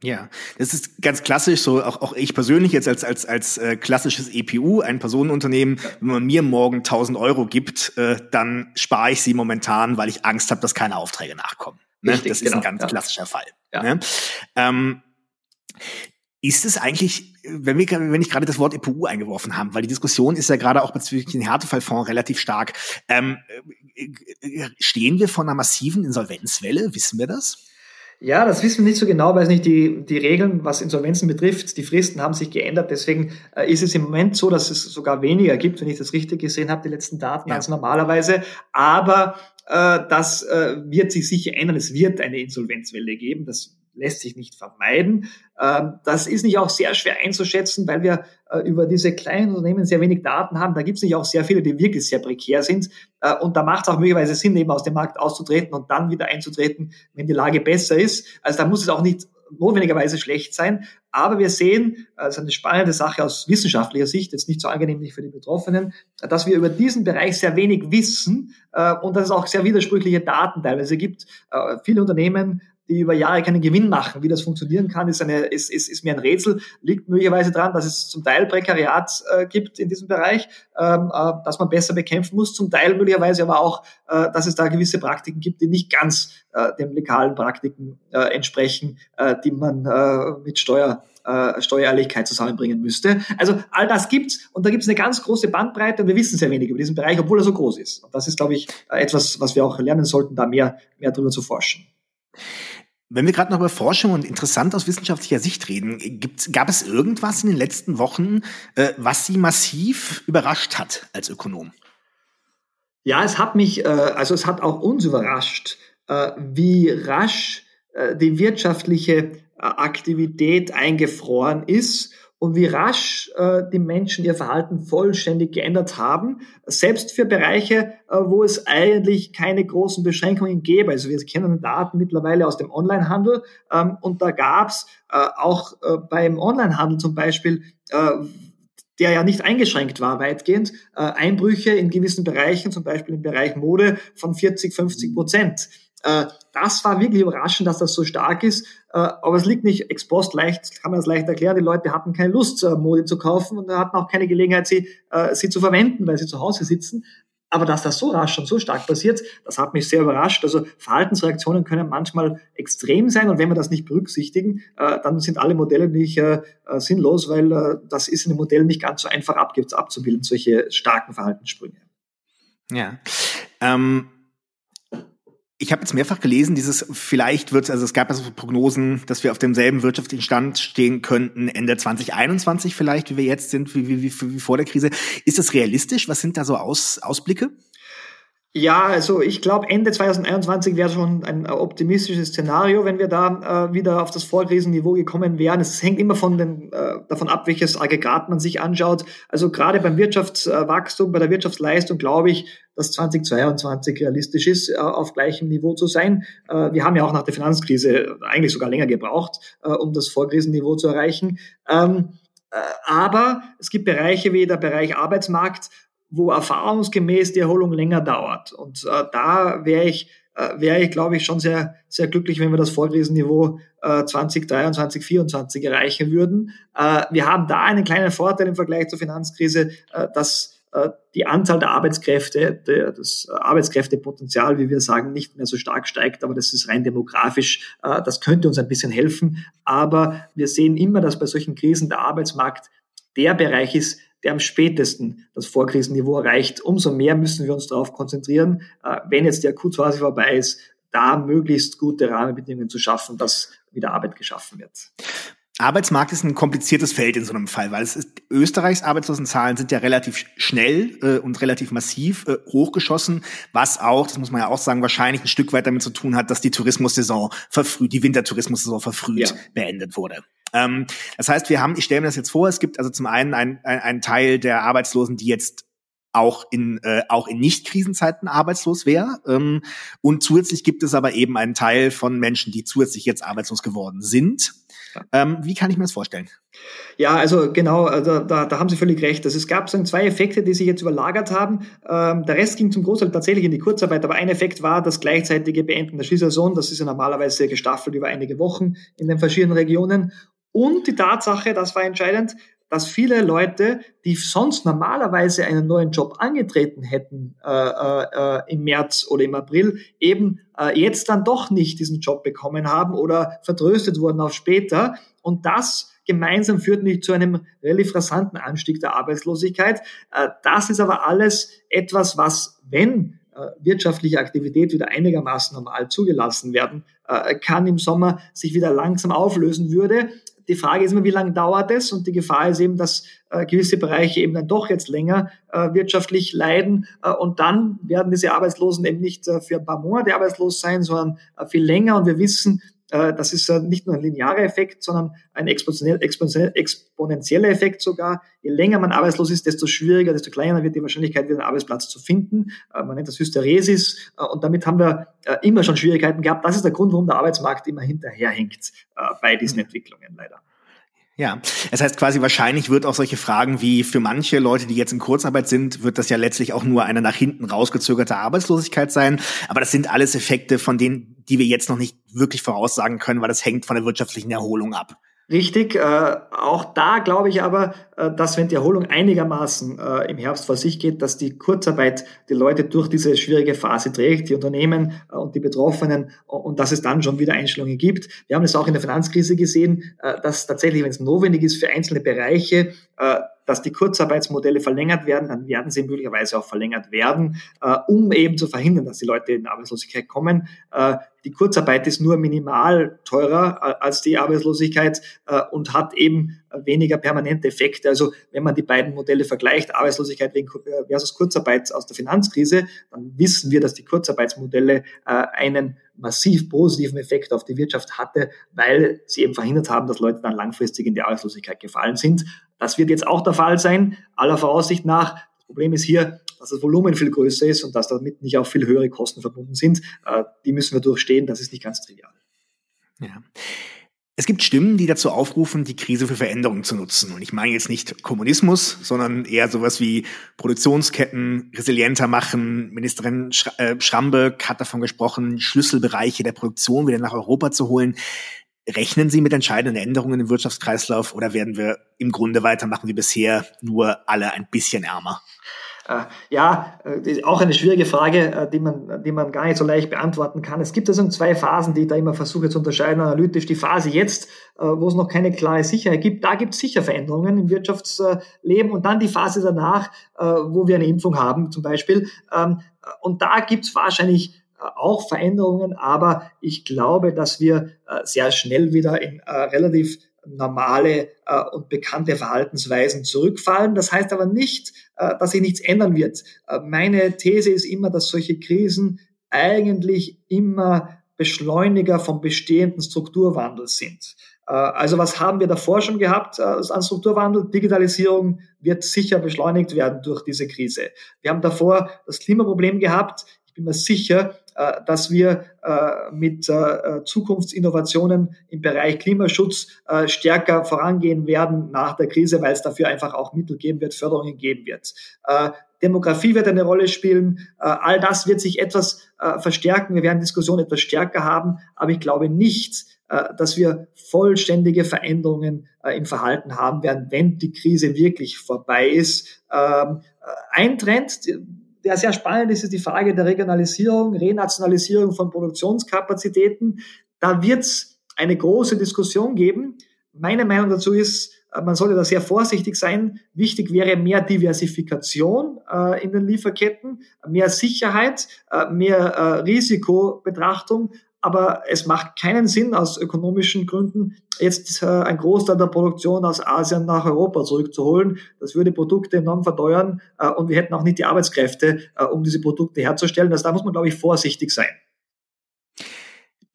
Ja, das ist ganz klassisch, so auch, auch ich persönlich jetzt als, als, als äh, klassisches EPU, ein Personenunternehmen, wenn man mir morgen 1000 Euro gibt, äh, dann spare ich sie momentan, weil ich Angst habe, dass keine Aufträge nachkommen. Ne? Richtig, das ist genau, ein ganz ja. klassischer Fall. Ja. Ne? Ähm, ist es eigentlich, wenn, wir, wenn ich gerade das Wort EPU eingeworfen haben, weil die Diskussion ist ja gerade auch bezüglich den Härtefallfonds relativ stark, ähm, äh, stehen wir vor einer massiven Insolvenzwelle? Wissen wir das? Ja, das wissen wir nicht so genau, weil es nicht die, die Regeln, was Insolvenzen betrifft, die Fristen haben sich geändert. Deswegen äh, ist es im Moment so, dass es sogar weniger gibt, wenn ich das richtig gesehen habe, die letzten Daten ja. als normalerweise. Aber äh, das äh, wird sich sicher ändern. Es wird eine Insolvenzwelle geben. Das lässt sich nicht vermeiden. Ähm, das ist nicht auch sehr schwer einzuschätzen, weil wir äh, über diese kleinen Unternehmen sehr wenig Daten haben. Da gibt es nicht auch sehr viele, die wirklich sehr prekär sind. Äh, und da macht es auch möglicherweise Sinn, eben aus dem Markt auszutreten und dann wieder einzutreten, wenn die Lage besser ist. Also da muss es auch nicht notwendigerweise schlecht sein. Aber wir sehen, das ist eine spannende Sache aus wissenschaftlicher Sicht, jetzt nicht so angenehm für die Betroffenen, dass wir über diesen Bereich sehr wenig wissen äh, und dass es auch sehr widersprüchliche Daten teilweise gibt. Äh, viele Unternehmen die über Jahre keinen Gewinn machen. Wie das funktionieren kann, ist, eine, ist, ist, ist mir ein Rätsel. Liegt möglicherweise daran, dass es zum Teil Prekariat äh, gibt in diesem Bereich, ähm, äh, dass man besser bekämpfen muss. Zum Teil möglicherweise aber auch, äh, dass es da gewisse Praktiken gibt, die nicht ganz äh, den legalen Praktiken äh, entsprechen, äh, die man äh, mit Steuer äh, Steuerehrlichkeit zusammenbringen müsste. Also all das gibt's und da gibt's eine ganz große Bandbreite und wir wissen sehr wenig über diesen Bereich, obwohl er so groß ist. Und das ist, glaube ich, etwas, was wir auch lernen sollten, da mehr, mehr darüber zu forschen. Wenn wir gerade noch über Forschung und interessant aus wissenschaftlicher Sicht reden, gibt, gab es irgendwas in den letzten Wochen, äh, was Sie massiv überrascht hat als Ökonom? Ja, es hat mich, äh, also es hat auch uns überrascht, äh, wie rasch äh, die wirtschaftliche äh, Aktivität eingefroren ist und wie rasch äh, die Menschen ihr Verhalten vollständig geändert haben, selbst für Bereiche, äh, wo es eigentlich keine großen Beschränkungen gäbe. Also wir kennen Daten mittlerweile aus dem Onlinehandel ähm, und da gab's äh, auch äh, beim Onlinehandel zum Beispiel äh, der ja nicht eingeschränkt war weitgehend, äh, Einbrüche in gewissen Bereichen, zum Beispiel im Bereich Mode, von 40, 50 Prozent. Äh, das war wirklich überraschend, dass das so stark ist. Äh, aber es liegt nicht ex post leicht, kann man das leicht erklären. Die Leute hatten keine Lust, äh, Mode zu kaufen und hatten auch keine Gelegenheit, sie, sie zu verwenden, weil sie zu Hause sitzen. Aber dass das so rasch und so stark passiert, das hat mich sehr überrascht. Also Verhaltensreaktionen können manchmal extrem sein und wenn wir das nicht berücksichtigen, dann sind alle Modelle nicht sinnlos, weil das ist in den Modellen nicht ganz so einfach abzubilden, solche starken Verhaltenssprünge. Ja. Ähm ich habe jetzt mehrfach gelesen, dieses vielleicht wird, also es gab also Prognosen, dass wir auf demselben wirtschaftlichen Stand stehen könnten Ende 2021 vielleicht, wie wir jetzt sind, wie, wie, wie, wie vor der Krise. Ist das realistisch? Was sind da so Aus, Ausblicke? Ja, also ich glaube, Ende 2021 wäre schon ein optimistisches Szenario, wenn wir da äh, wieder auf das Vorkrisenniveau gekommen wären. Es hängt immer von den, äh, davon ab, welches Aggregat man sich anschaut. Also gerade beim Wirtschaftswachstum, bei der Wirtschaftsleistung glaube ich, dass 2022 realistisch ist, äh, auf gleichem Niveau zu sein. Äh, wir haben ja auch nach der Finanzkrise eigentlich sogar länger gebraucht, äh, um das Vorkrisenniveau zu erreichen. Ähm, äh, aber es gibt Bereiche wie der Bereich Arbeitsmarkt, wo erfahrungsgemäß die Erholung länger dauert. Und äh, da wäre ich, äh, wäre ich, glaube ich, schon sehr, sehr glücklich, wenn wir das Vorkrisenniveau äh, 2023, 2024 erreichen würden. Äh, wir haben da einen kleinen Vorteil im Vergleich zur Finanzkrise, äh, dass äh, die Anzahl der Arbeitskräfte, das Arbeitskräftepotenzial, wie wir sagen, nicht mehr so stark steigt, aber das ist rein demografisch. Äh, das könnte uns ein bisschen helfen. Aber wir sehen immer, dass bei solchen Krisen der Arbeitsmarkt der Bereich ist, der am spätesten das Vorkrisenniveau erreicht. Umso mehr müssen wir uns darauf konzentrieren, äh, wenn jetzt die Akutphase vorbei ist, da möglichst gute Rahmenbedingungen zu schaffen, dass wieder Arbeit geschaffen wird. Arbeitsmarkt ist ein kompliziertes Feld in so einem Fall, weil es ist, Österreichs Arbeitslosenzahlen sind ja relativ schnell äh, und relativ massiv äh, hochgeschossen, was auch, das muss man ja auch sagen, wahrscheinlich ein Stück weit damit zu tun hat, dass die Tourismussaison verfrüht, die Wintertourismussaison verfrüht ja. beendet wurde. Ähm, das heißt, wir haben, ich stelle mir das jetzt vor, es gibt also zum einen einen ein Teil der Arbeitslosen, die jetzt auch in äh, auch in Nicht-Krisenzeiten arbeitslos wäre. Ähm, und zusätzlich gibt es aber eben einen Teil von Menschen, die zusätzlich jetzt arbeitslos geworden sind. Ähm, wie kann ich mir das vorstellen? Ja, also genau, also da, da haben Sie völlig recht. Also es gab so zwei Effekte, die sich jetzt überlagert haben. Ähm, der Rest ging zum Großteil tatsächlich in die Kurzarbeit, aber ein Effekt war das gleichzeitige Beenden der Skisaison. Das ist ja normalerweise gestaffelt über einige Wochen in den verschiedenen Regionen. Und die Tatsache, das war entscheidend, dass viele Leute, die sonst normalerweise einen neuen Job angetreten hätten äh, äh, im März oder im April, eben äh, jetzt dann doch nicht diesen Job bekommen haben oder vertröstet wurden auf später. Und das gemeinsam führt nicht zu einem relativ rasanten Anstieg der Arbeitslosigkeit. Äh, das ist aber alles etwas, was, wenn äh, wirtschaftliche Aktivität wieder einigermaßen normal zugelassen werden äh, kann im Sommer, sich wieder langsam auflösen würde. Die Frage ist immer, wie lange dauert es? Und die Gefahr ist eben, dass äh, gewisse Bereiche eben dann doch jetzt länger äh, wirtschaftlich leiden. Äh, und dann werden diese Arbeitslosen eben nicht äh, für ein paar Monate arbeitslos sein, sondern äh, viel länger. Und wir wissen, das ist nicht nur ein linearer Effekt, sondern ein exponentiell, exponentiell, exponentieller Effekt sogar. Je länger man arbeitslos ist, desto schwieriger, desto kleiner wird die Wahrscheinlichkeit, wieder einen Arbeitsplatz zu finden. Man nennt das Hysteresis. Und damit haben wir immer schon Schwierigkeiten gehabt. Das ist der Grund, warum der Arbeitsmarkt immer hinterherhängt bei diesen Entwicklungen leider. Ja, das heißt quasi wahrscheinlich wird auch solche Fragen wie für manche Leute, die jetzt in Kurzarbeit sind, wird das ja letztlich auch nur eine nach hinten rausgezögerte Arbeitslosigkeit sein. Aber das sind alles Effekte, von denen, die wir jetzt noch nicht wirklich voraussagen können, weil das hängt von der wirtschaftlichen Erholung ab. Richtig. Äh, auch da glaube ich aber, äh, dass wenn die Erholung einigermaßen äh, im Herbst vor sich geht, dass die Kurzarbeit die Leute durch diese schwierige Phase trägt, die Unternehmen äh, und die Betroffenen und dass es dann schon wieder Einstellungen gibt. Wir haben es auch in der Finanzkrise gesehen, äh, dass tatsächlich, wenn es notwendig ist für einzelne Bereiche, äh, dass die Kurzarbeitsmodelle verlängert werden, dann werden sie möglicherweise auch verlängert werden, äh, um eben zu verhindern, dass die Leute in Arbeitslosigkeit kommen. Äh, die Kurzarbeit ist nur minimal teurer äh, als die Arbeitslosigkeit äh, und hat eben weniger permanente Effekte. Also wenn man die beiden Modelle vergleicht, Arbeitslosigkeit äh, versus Kurzarbeit aus der Finanzkrise, dann wissen wir, dass die Kurzarbeitsmodelle einen massiv positiven Effekt auf die Wirtschaft hatte, weil sie eben verhindert haben, dass Leute dann langfristig in die Arbeitslosigkeit gefallen sind. Das wird jetzt auch der Fall sein, aller Voraussicht nach. Das Problem ist hier, dass das Volumen viel größer ist und dass damit nicht auch viel höhere Kosten verbunden sind. Äh, die müssen wir durchstehen, das ist nicht ganz trivial. Ja. Es gibt Stimmen, die dazu aufrufen, die Krise für Veränderungen zu nutzen. Und ich meine jetzt nicht Kommunismus, sondern eher sowas wie Produktionsketten resilienter machen. Ministerin äh, Schrambeck hat davon gesprochen, Schlüsselbereiche der Produktion wieder nach Europa zu holen. Rechnen Sie mit entscheidenden Änderungen im Wirtschaftskreislauf oder werden wir im Grunde weitermachen wie bisher, nur alle ein bisschen ärmer? Äh, ja, äh, auch eine schwierige Frage, äh, die man, die man gar nicht so leicht beantworten kann. Es gibt also zwei Phasen, die ich da immer versuche zu unterscheiden analytisch. Die Phase jetzt, wo es noch keine klare Sicherheit gibt, da gibt es sicher Veränderungen im Wirtschaftsleben und dann die Phase danach, wo wir eine Impfung haben zum Beispiel. Ähm, und da gibt es wahrscheinlich auch Veränderungen, aber ich glaube, dass wir sehr schnell wieder in relativ normale äh, und bekannte Verhaltensweisen zurückfallen. Das heißt aber nicht, äh, dass sich nichts ändern wird. Äh, meine These ist immer, dass solche Krisen eigentlich immer Beschleuniger vom bestehenden Strukturwandel sind. Äh, also was haben wir davor schon gehabt äh, an Strukturwandel? Digitalisierung wird sicher beschleunigt werden durch diese Krise. Wir haben davor das Klimaproblem gehabt. Ich bin mir sicher, äh, dass wir mit Zukunftsinnovationen im Bereich Klimaschutz stärker vorangehen werden nach der Krise, weil es dafür einfach auch Mittel geben wird, Förderungen geben wird. Demografie wird eine Rolle spielen. All das wird sich etwas verstärken. Wir werden Diskussionen etwas stärker haben, aber ich glaube nicht, äh, dass wir vollständige Veränderungen äh, im Verhalten haben werden, wenn die Krise wirklich vorbei ist. Ähm, äh, ein Trend, der sehr spannend ist, ist die Frage der Regionalisierung, Renationalisierung von Produktionskapazitäten. Da wird es eine große Diskussion geben. Meine Meinung dazu ist, man sollte da sehr vorsichtig sein. Wichtig wäre mehr Diversifikation äh, in den Lieferketten, mehr Sicherheit, äh, mehr äh, Risikobetrachtung aber es macht keinen Sinn aus ökonomischen Gründen, jetzt äh, ein Großteil der Produktion aus Asien nach Europa zurückzuholen. Das würde Produkte enorm verteuern äh, und wir hätten auch nicht die Arbeitskräfte, äh, um diese Produkte herzustellen. Also da muss man, glaube ich, vorsichtig sein.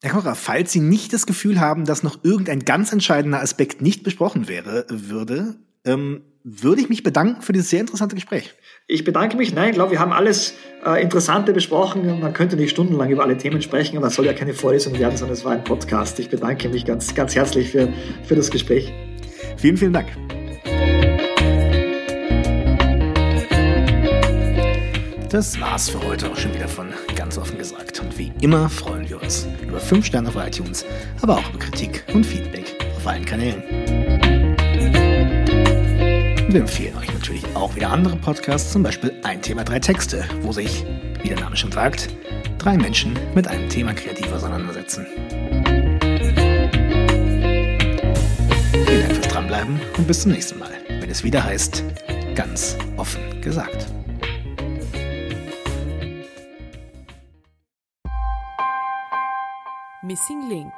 Herr Kocher, falls Sie nicht das Gefühl haben, dass noch irgendein ganz entscheidender Aspekt nicht besprochen wäre, würde, ähm, würde ich mich bedanken für dieses sehr interessante Gespräch. Ich bedanke mich. Nein, ich glaube, wir haben alles äh, Interessante besprochen. Man könnte nicht stundenlang über alle Themen sprechen, aber es soll ja keine Vorlesung werden, sondern es war ein Podcast. Ich bedanke mich ganz, ganz herzlich für, für das Gespräch. Vielen, vielen Dank. Das war's für heute auch schon wieder von ganz offen gesagt. Und wie immer freuen wir uns über 5 Sterne auf iTunes, aber auch über Kritik und Feedback auf allen Kanälen. Wir empfehlen euch natürlich auch wieder andere Podcasts, zum Beispiel Ein Thema, drei Texte, wo sich, wie der Name schon sagt, drei Menschen mit einem Thema kreativ auseinandersetzen. Vielen Dank fürs Dranbleiben und bis zum nächsten Mal, wenn es wieder heißt, ganz offen gesagt. Missing Link